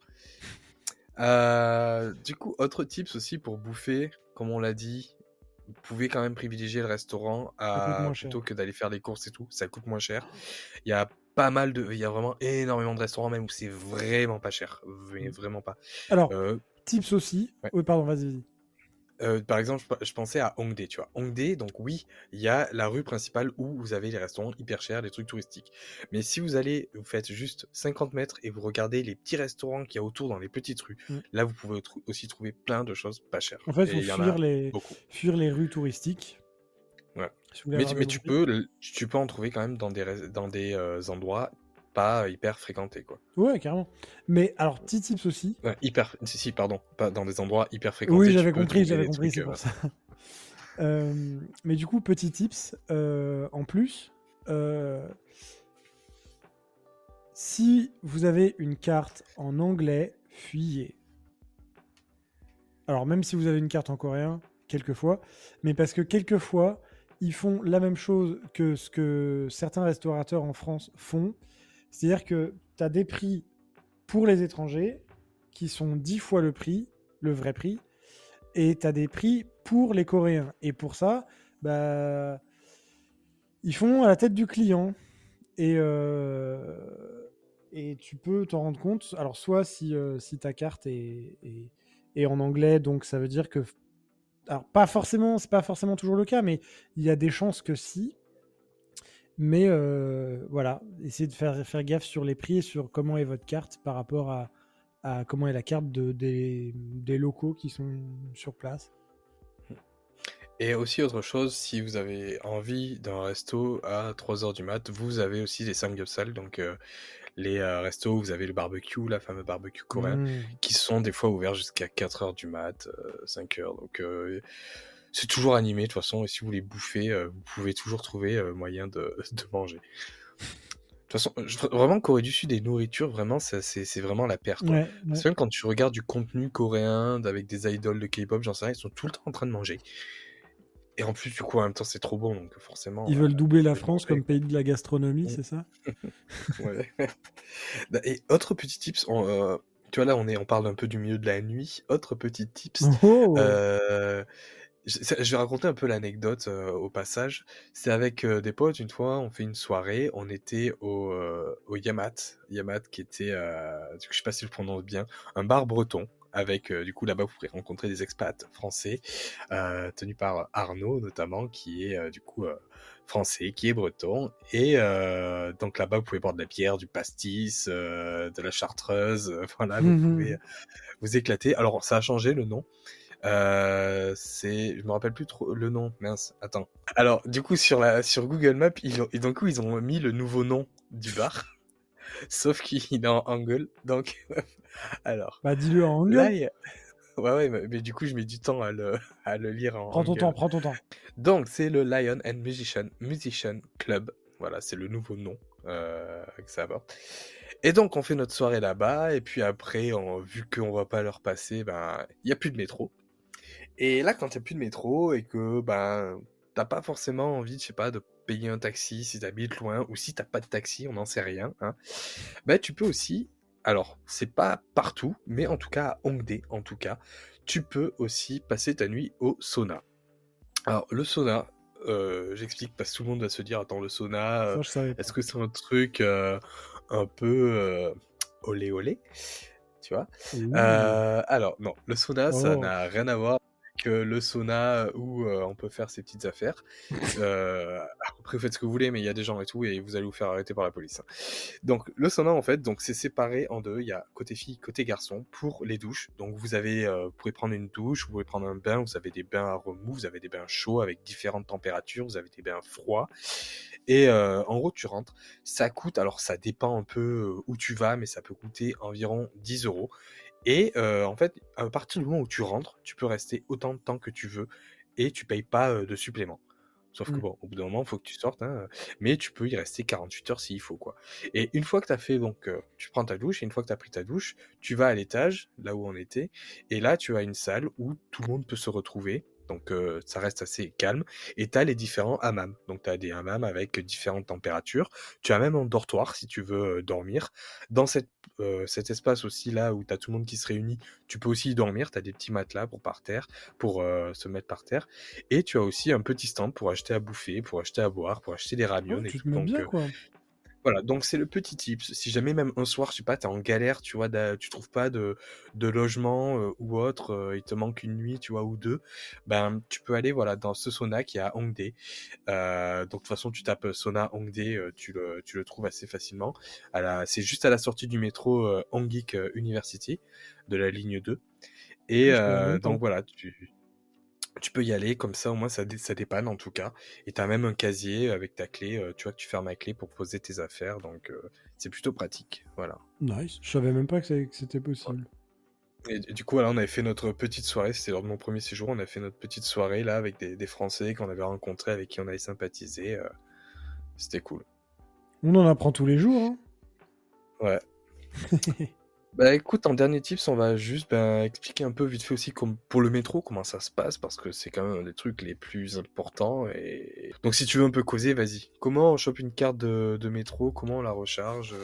Euh, du coup, autre tips aussi pour bouffer, comme on l'a dit, vous pouvez quand même privilégier le restaurant à, cher. plutôt que d'aller faire des courses et tout. Ça coûte moins cher. Il y a pas mal de, il y a vraiment énormément de restaurants même où c'est vraiment pas cher, mais Mm. vraiment pas. Alors, Euh, tips aussi. Ouais. Oui, pardon, vas-y, vas-y. Euh, par exemple, je, je pensais à Hongdae, tu vois. Hongdae, donc oui, il y a la rue principale où vous avez les restaurants hyper chers, les trucs touristiques. Mais si vous allez, vous faites juste 50 mètres et vous regardez les petits restaurants qu'il y a autour dans les petites rues, Mm. là vous pouvez aussi trouver plein de choses pas chères. En fait, il faut fuir les, beaucoup. fuir les rues touristiques. Ouais. Si Mais, tu- mais peux, tu peux en trouver quand même dans des, res- dans des euh, endroits pas hyper fréquentés, quoi. Ouais, carrément. Mais alors, petit tips aussi. Ouais, hyper, si, si, pardon, pas dans des endroits hyper fréquentés. Oui, j'avais compris, j'avais compris, c'est euh, pour ça. *laughs* Euh, mais du coup, petit tips, euh, en plus, euh, si vous avez une carte en anglais, fuyez. Alors, même si vous avez une carte en coréen, quelquefois, mais parce que quelquefois, ils font la même chose que ce que certains restaurateurs en France font. C'est-à-dire que tu as des prix pour les étrangers qui sont 10 fois le prix, le vrai prix, et tu as des prix pour les Coréens. Et pour ça, bah, ils font à la tête du client. Et, euh, et tu peux t'en rendre compte. Alors, soit si, euh, si ta carte est, est- est en anglais, donc ça veut dire que. Alors, pas forcément, c'est pas forcément toujours le cas, mais il y a des chances que si. Mais euh, voilà, essayez de faire, faire gaffe sur les prix et sur comment est votre carte par rapport à, à comment est la carte de, des, des locaux qui sont sur place. Et aussi autre chose, si vous avez envie d'un resto à 3h du mat, vous avez aussi les samgyeopsal, donc euh, les euh, restos où vous avez le barbecue, la fameuse barbecue coréen, Mmh. qui sont des fois ouverts jusqu'à 4h du mat, 5h. Donc c'est toujours animé de toute façon, et si vous voulez bouffer, euh, vous pouvez toujours trouver euh, moyen de, *laughs* de manger. De toute façon, je- vraiment Corée du Sud et nourriture, vraiment, c'est vraiment la. Ouais, ouais. C'est même quand tu regardes du contenu coréen avec des idoles de K-pop, j'en sais rien, ils sont tout le temps en train de manger. Et en plus, du coup, en même temps, c'est trop bon, donc forcément. Ils euh, veulent doubler la France comme pays de la gastronomie, Mm. c'est ça? *laughs* Ouais. Et autre petit tips, on, euh, tu vois là, on est, on parle un peu du milieu de la nuit. Autre petit tips, Oh euh, je, vais raconter un peu l'anecdote euh, au passage. C'est avec euh, des potes une fois, on fait une soirée, on était au, au Yamat, Yamat qui était, je sais pas si je le prononce bien, un bar breton. Avec euh, du coup là-bas vous pourrez rencontrer des expats français euh, tenus par Arnaud notamment qui est euh, du coup français qui est breton et donc là-bas vous pouvez boire de la bière, du pastis, de la chartreuse, *laughs* voilà vous pouvez vous éclater. Alors ça a changé le nom. Euh, c'est, je me rappelle plus trop le nom. Mince, attends. Alors, du coup, sur la, sur Google Maps, ils ont, et donc ils ont mis le nouveau nom du bar, *laughs* sauf qu'il est en angle. Donc, *laughs* alors. Bah, dis-le en angle. Là, il Ouais, ouais, mais, mais du coup, je mets du temps à le, à le lire en Prends ton angle. temps, prends ton temps. Donc, c'est le Lion and Musician, Musician Club. Voilà, c'est le nouveau nom euh, que ça apporte. Et donc, on fait notre soirée là-bas. Et puis après, on- vu qu'on va pas leur passer, ben, il n'y a plus de métro. Et là, quand il n'y a plus de métro et que ben, t'as pas forcément envie, je sais pas, de payer un taxi si t'habites loin ou si t'as pas de taxi, on n'en sait rien. Hein, ben, tu peux aussi. Alors, c'est pas partout, mais en tout cas à Hongdae, en tout cas, tu peux aussi passer ta nuit au sauna. Alors, le sauna, euh, j'explique parce que tout le monde va se dire Attends, le sauna, euh, est-ce que c'est un truc euh, un peu olé olé Tu vois? Alors, non, le sauna, ça Oh. n'a rien à voir avec le sauna où euh, on peut faire ses petites affaires. *laughs* Euh, après, vous faites ce que vous voulez, mais il y a des gens et tout, et vous allez vous faire arrêter par la police. hein. Donc, le sauna, en fait, donc c'est séparé en deux. Il y a côté fille, côté garçon pour les douches. Donc, vous avez, euh, vous pouvez prendre une douche, vous pouvez prendre un bain. Vous avez des bains à remous, vous avez des bains chauds avec différentes températures, vous avez des bains froids. Et euh, en gros, tu rentres. Ça coûte, alors ça dépend un peu euh, où tu vas, mais ça peut coûter environ 10 euros. Et euh, en fait, à partir du moment où tu rentres, tu peux rester autant de temps que tu veux et tu payes pas euh, de supplément. Sauf que Mm. bon, au bout d'un moment, il faut que tu sortes, hein, mais tu peux y rester 48 heures s'il faut, quoi. Et une fois que tu as fait, donc, euh, tu prends ta douche, et une fois que tu as pris ta douche, tu vas à l'étage, là où on était, et là, tu as une salle où tout le monde peut se retrouver. Donc, euh, ça reste assez calme. Et tu as les différents hammams. Donc, tu as des hammams avec différentes températures. Tu as même un dortoir si tu veux euh, dormir. Dans cette, euh, cet espace aussi, là où tu as tout le monde qui se réunit, tu peux aussi y dormir. Tu as des petits matelas pour par terre, pour euh, se mettre par terre. Et tu as aussi un petit stand pour acheter à bouffer, pour acheter à boire, pour acheter des Oh, ramiones et tout. Donc, bien, quoi. Voilà, donc c'est le petit tips. Si jamais même un soir, je sais pas, t'es en galère, tu vois, tu trouves pas de, de logement euh, ou autre, euh, il te manque une nuit, tu vois, ou deux, ben tu peux aller voilà dans ce sauna qui est à Hongdae. Euh, donc de toute façon, tu tapes sauna Hongdae, euh, tu le tu le trouves assez facilement. C'est juste à la sortie du métro euh, Hongik University de la ligne 2. Et euh, donc voilà, tu tu peux y aller, comme ça au moins ça, dé- ça dépanne en tout cas. Et t'as même un casier avec ta clé, euh, tu vois, que tu fermes la clé pour poser tes affaires, donc euh, c'est plutôt pratique. Voilà. Nice. Je savais même pas que c'était possible. Et du du coup, voilà, on avait fait notre petite soirée, c'était lors de mon premier séjour, on a fait notre petite soirée là avec des, des Français qu'on avait rencontrés, avec qui on avait sympathisé. euh, c'était cool. On en apprend tous les jours. hein. Ouais. *laughs* Bah écoute, en dernier tips, on va juste ben, expliquer un peu vite fait aussi comme pour le métro comment ça se passe parce que c'est quand même un des trucs les plus importants et donc si tu veux un peu causer, vas-y. Comment on chope une carte de, de métro? Comment on la recharge?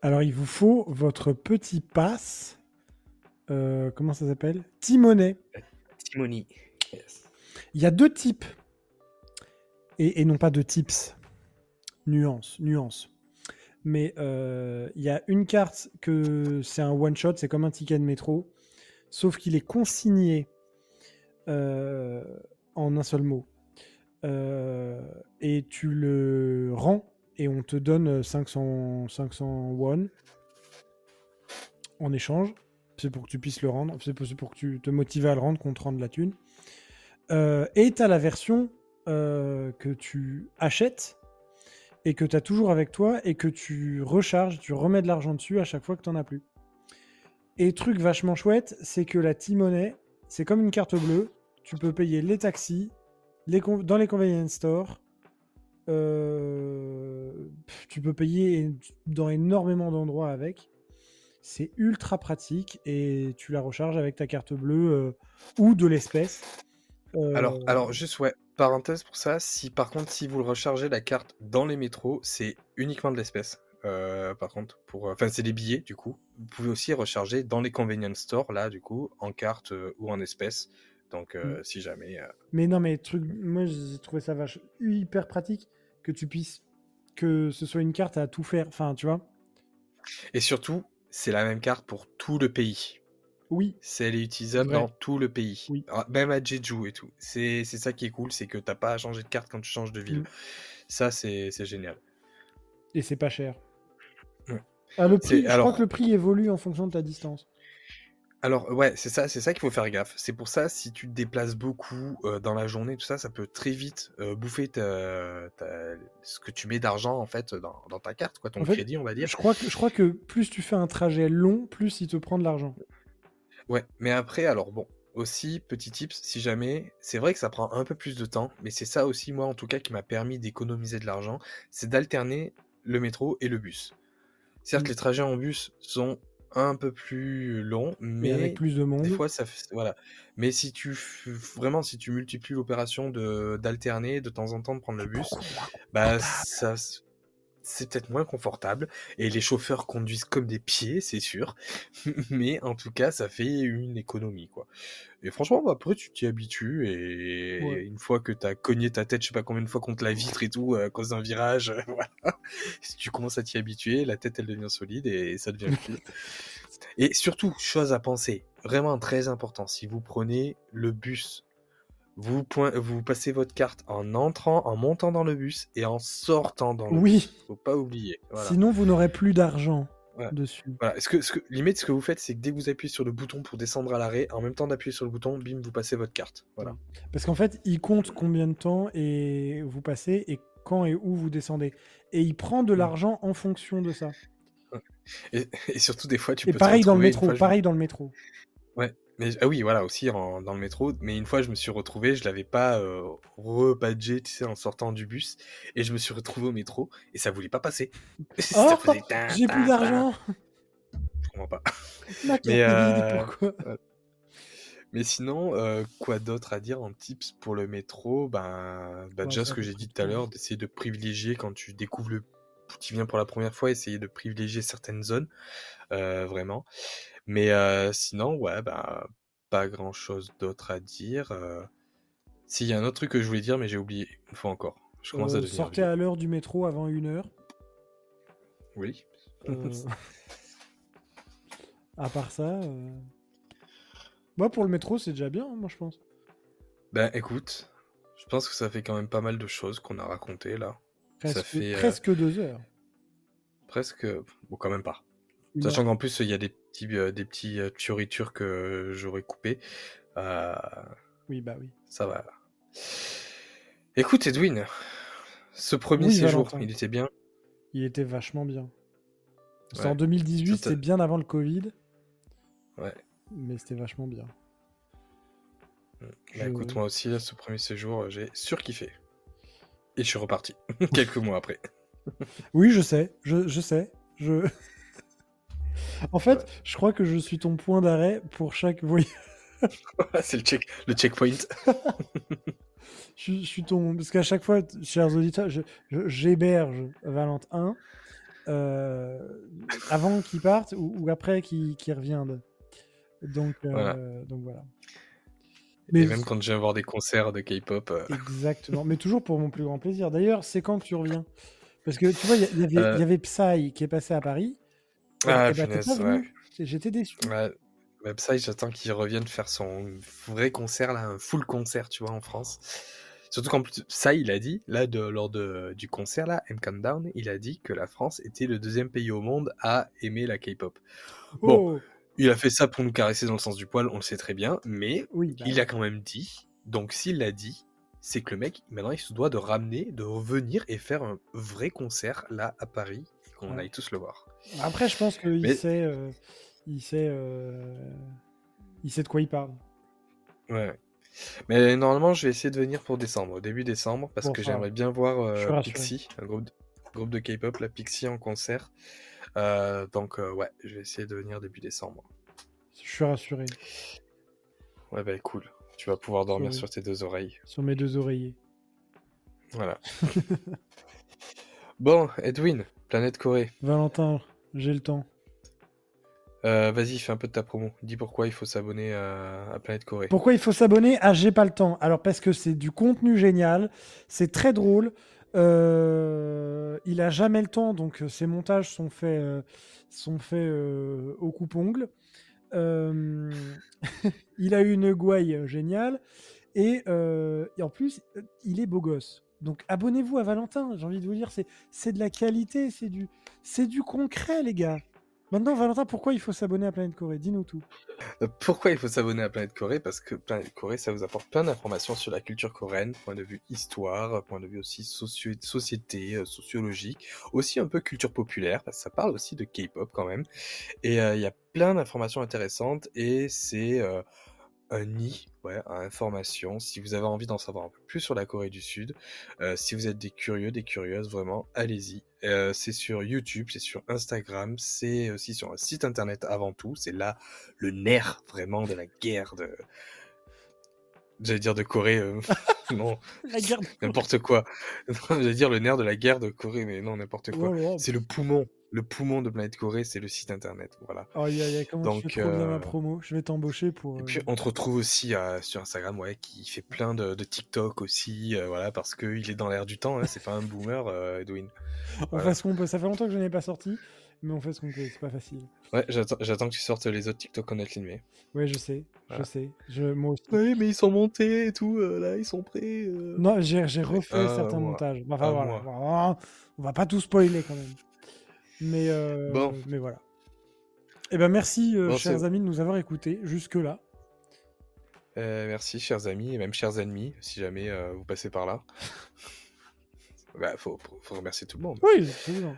Alors, il vous faut votre petit pass. Euh, comment ça s'appelle? Timonet. Timony. Yes. Il y a deux types. Et, et non pas deux tips. Nuance, nuance. Mais euh, il y a une carte que c'est un one-shot, c'est comme un ticket de métro. Sauf qu'il est consigné euh, en un seul mot. Euh, et tu le rends et on te donne 500, 500 won en échange. C'est pour que tu puisses le rendre. C'est pour, que tu te motives à le rendre qu'on te rende la thune. Et tu as la version que tu achètes et que tu as toujours avec toi et que tu recharges, tu remets de l'argent dessus à chaque fois que tu n'en as plus. Et truc vachement chouette, c'est que la T-Money, c'est comme une carte bleue. Tu peux payer les taxis les dans les convenience stores. Euh, tu peux payer dans énormément d'endroits avec. C'est ultra pratique et tu la recharges avec ta carte bleue euh, ou de l'espèce. Euh, Alors, alors juste ouais, parenthèse pour ça, si par contre si vous le rechargez la carte dans les métros, c'est uniquement de l'espèce. Euh, par contre, pour, enfin c'est des billets du coup. Vous pouvez aussi recharger dans les convenience stores là du coup en carte euh, ou en espèce. Donc euh, si jamais. euh, Mais non, mais truc, moi j'ai trouvé ça vache hyper pratique que tu puisses que ce soit une carte à tout faire. Enfin, tu vois. Et surtout, c'est la même carte pour tout le pays. Oui, C'est elle est utilisable Ouais. dans tout le pays. Oui. Ah, Même à Jeju et tout. C'est c'est ça qui est cool, c'est que t'as pas à changer de carte quand tu changes de ville. Mm. Ça c'est c'est génial. et c'est pas cher. Ouais. Ah, le prix, je alors- crois que le prix évolue en fonction de ta distance. Alors ouais, c'est ça, c'est ça qu'il faut faire gaffe. C'est pour ça, si tu te déplaces beaucoup euh, dans la journée, tout ça, ça peut très vite euh, bouffer ta- ta- ce que tu mets d'argent en fait dans, dans ta carte, quoi, ton En fait, crédit, on va dire. Je crois, que, je crois que plus tu fais un trajet long, plus il te prend de l'argent. Ouais, mais après, alors bon, aussi, petit tips, si jamais, c'est vrai que ça prend un peu plus de temps, mais c'est ça aussi, moi, en tout cas, qui m'a permis d'économiser de l'argent, c'est d'alterner le métro et le bus. Certes, les trajets en bus sont un peu plus longs, Mais avec plus de monde. des fois, ça fait, voilà. Mais si tu, vraiment, si tu multiplies l'opération de d'alterner, de temps en temps de prendre le bus, bah, ça, c'est peut-être moins confortable et les chauffeurs conduisent comme des pieds, c'est sûr. *laughs* Mais en tout cas, ça fait une économie, quoi. Et franchement, bah, après, tu t'y habitues et Ouais. une fois que t'as cogné ta tête, je sais pas combien de fois contre la vitre et tout, à cause d'un virage, *laughs* voilà. Si tu commences à t'y habituer, la tête, elle devient solide et ça devient *laughs* cool. Et surtout, chose à penser, vraiment très important, si vous prenez le bus, vous, point- vous passez votre carte en entrant, en montant dans le bus et en sortant dans le Oui. bus. Faut pas oublier. Voilà. Sinon, vous n'aurez plus d'argent dessus. Voilà. Ce que, ce que- limite, ce que vous faites, c'est que dès que vous appuyez sur le bouton pour descendre à l'arrêt, en même temps d'appuyer sur le bouton, bim, vous passez votre carte. Voilà. Parce qu'en fait, il compte combien de temps et vous passez et quand et où vous descendez. Et il prend de l'argent en fonction de ça. Et, et surtout, des fois, tu et peux pareil dans le métro. Pareil dans le métro. Ouais. Mais, ah oui, voilà, aussi en- dans le métro. Mais une fois, je me suis retrouvé, je l'avais pas euh, rebadgé, tu sais, en sortant du bus. Et je me suis retrouvé au métro et ça voulait pas passer. *laughs* Oh, j'ai plus d'argent. Je comprends pas. *laughs* Mais, euh, pourquoi Mais sinon, euh, quoi d'autre à dire en tips pour le métro? Ben, bah, Ouais, déjà ce que j'ai dit tout à l'heure, d'essayer de privilégier quand tu découvres le, tu viens pour la première fois, essayer de privilégier certaines zones, euh, vraiment. Mais euh, sinon, ouais, bah, pas grand chose d'autre à dire. Euh... S'il y a un autre truc que je voulais dire, mais j'ai oublié une fois encore. Je commence à Euh, devenir Sortez vieux. à l'heure du métro avant une heure. Oui. Euh, *laughs* à part ça. Moi, pour le métro, c'est déjà bien, hein, moi, je pense. Ben, écoute, je pense que ça fait quand même pas mal de choses qu'on a racontées là. Presque, Ça fait presque deux heures. presque, bon, quand même pas. Sachant qu'en plus, il y a des petits, euh, des petits euh, fioritures que j'aurais coupés. Euh, Oui, bah oui. ça va. Écoute, Edwin, ce premier Oui, séjour, Valentin. il était bien. Il était vachement bien. Ouais. en 2018, Ça te- c'est bien avant le Covid, Ouais. mais c'était vachement bien. Bah, Je- écoute, moi aussi, là, ce premier séjour, euh, j'ai surkiffé. Et je suis reparti. *laughs* Quelques mois après. Oui, je sais, je, je sais. Je... *laughs* en fait, je crois que je suis ton point d'arrêt pour chaque voyage. *laughs* C'est le, check, le checkpoint. *laughs* Je, je suis ton... Parce qu'à chaque fois, chers auditeurs, j'héberge Valentin euh, avant qu'il parte ou, ou après qu'il qu'il revienne. Donc, euh, Voilà. donc voilà. Et Mais même quand je viens voir des concerts de K-pop. euh, Exactement, mais toujours pour mon plus grand plaisir. D'ailleurs, c'est quand que tu reviens? Parce que tu vois, y, il y avait Psy qui est passé à Paris. Ah, bah, ouais. J'étais déçu. Ouais, ça, j'attends qu'il revienne faire son vrai concert, là, un full concert, tu vois, en France. Surtout qu'en plus, ça, il a dit, là, de, lors de, du concert, là, M Countdown, il a dit que la France était le deuxième pays au monde à aimer la K-pop. Bon. Oh, Il a fait ça pour nous caresser dans le sens du poil, on le sait très bien, mais oui, bah, il a quand même dit, donc s'il l'a dit, c'est que le mec, maintenant, il se doit de ramener, de revenir et faire un vrai concert, là, à Paris, qu'on Ouais. aille tous le voir. Après, je pense qu'il Mais- sait, euh, il sait, euh, il sait de quoi il parle. Ouais. Mais normalement, je vais essayer de venir pour décembre, début décembre, parce Bon, que j'aimerais bien voir euh. Pixie, un groupe de, groupe de K-pop, la Pixie en concert. Donc, ouais, je vais essayer de venir début décembre. Je suis rassuré Ouais, bah cool. Tu vas pouvoir dormir sur tes deux oreilles. sur mes deux oreillers. Voilà. *laughs* bon, Edwin, Planète Corée. Valentin, j'ai le temps. Euh, Vas-y, fais un peu de ta promo. Dis pourquoi il faut s'abonner à, à Planète Corée. Pourquoi il faut s'abonner Ah, j'ai pas le temps? Alors parce que c'est du contenu génial, c'est très drôle. euh, il a jamais le temps, donc euh, ses montages sont faits, euh, sont faits au *laughs* il a une gouaille géniale et, et en plus il est beau gosse. Donc abonnez-vous à Valentin. J'ai envie de vous dire, c'est de la qualité, c'est du du concret, les gars. Maintenant, Valentin, pourquoi il faut s'abonner à Planète Corée? Dis-nous tout. Euh, Pourquoi il faut s'abonner à Planète Corée? Parce que Planète Corée, ça vous apporte plein d'informations sur la culture coréenne, point de vue histoire, point de vue aussi société, euh, sociologique, aussi un peu culture populaire, ça parle aussi de K-pop quand même. Et euh, il y a plein d'informations intéressantes et c'est un nid ouais, à informations. Si vous avez envie d'en savoir un peu plus sur la Corée du Sud, euh, si vous êtes des curieux, des curieuses, vraiment, allez-y. Euh, c'est sur YouTube, c'est sur Instagram, c'est aussi sur un site internet avant tout. C'est là le nerf vraiment de la guerre de. J'allais dire de Corée, euh, *laughs* non, *laughs* La guerre. n'importe quoi. *laughs* J'allais dire le nerf de la guerre de Corée, mais non, n'importe quoi. C'est le poumon. Le poumon de Planète Corée, c'est le site internet. Voilà. Oh, y a, y a, comment Donc, tu fais trop bien euh, ma promo? Je vais t'embaucher pour. Et euh, puis on te retrouve aussi euh, sur Instagram, ouais, qui fait plein de, de TikTok aussi, euh, voilà, parce qu'il est dans l'air du temps, hein, c'est pas un boomer, *laughs* Edwin. On voilà. fait ce qu'on peut. Ça fait longtemps que je n'ai pas sorti, mais on fait ce qu'on peut. C'est pas facile. Ouais, j'attends que tu sortes les autres TikTok qu'on a filmés. Ouais, je sais. Voilà. Je sais. Je, moi aussi. Oui, mais ils sont montés et tout, là, ils sont prêts. Non, j'ai refait Un certains montages. Enfin voilà. Voilà. On va pas tout spoiler quand même. Mais, euh, Bon. mais voilà. Eh ben merci, euh, Bon, chers amis, de nous avoir écoutés jusque-là. Euh, merci, chers amis, et même chers ennemis, si jamais euh, vous passez par là. *laughs* bah, faut, faut remercier tout le monde. Oui, absolument.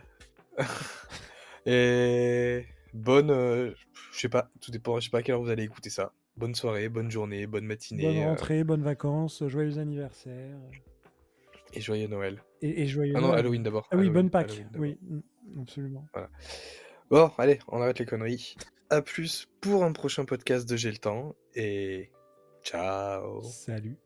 *laughs* Et bonne, euh, je sais pas, tout dépend, je sais pas à quelle heure vous allez écouter ça. Bonne soirée, bonne journée, bonne matinée, Bonne rentrée, bonnes vacances, joyeux anniversaire. et joyeux Noël. Et, et joyeux Ah non. Halloween d'abord. Ah oui, Halloween, bonne Pâques. Oui, absolument. Bon, allez, on arrête les conneries. À plus pour un prochain podcast de J'ai le temps et ciao. Salut.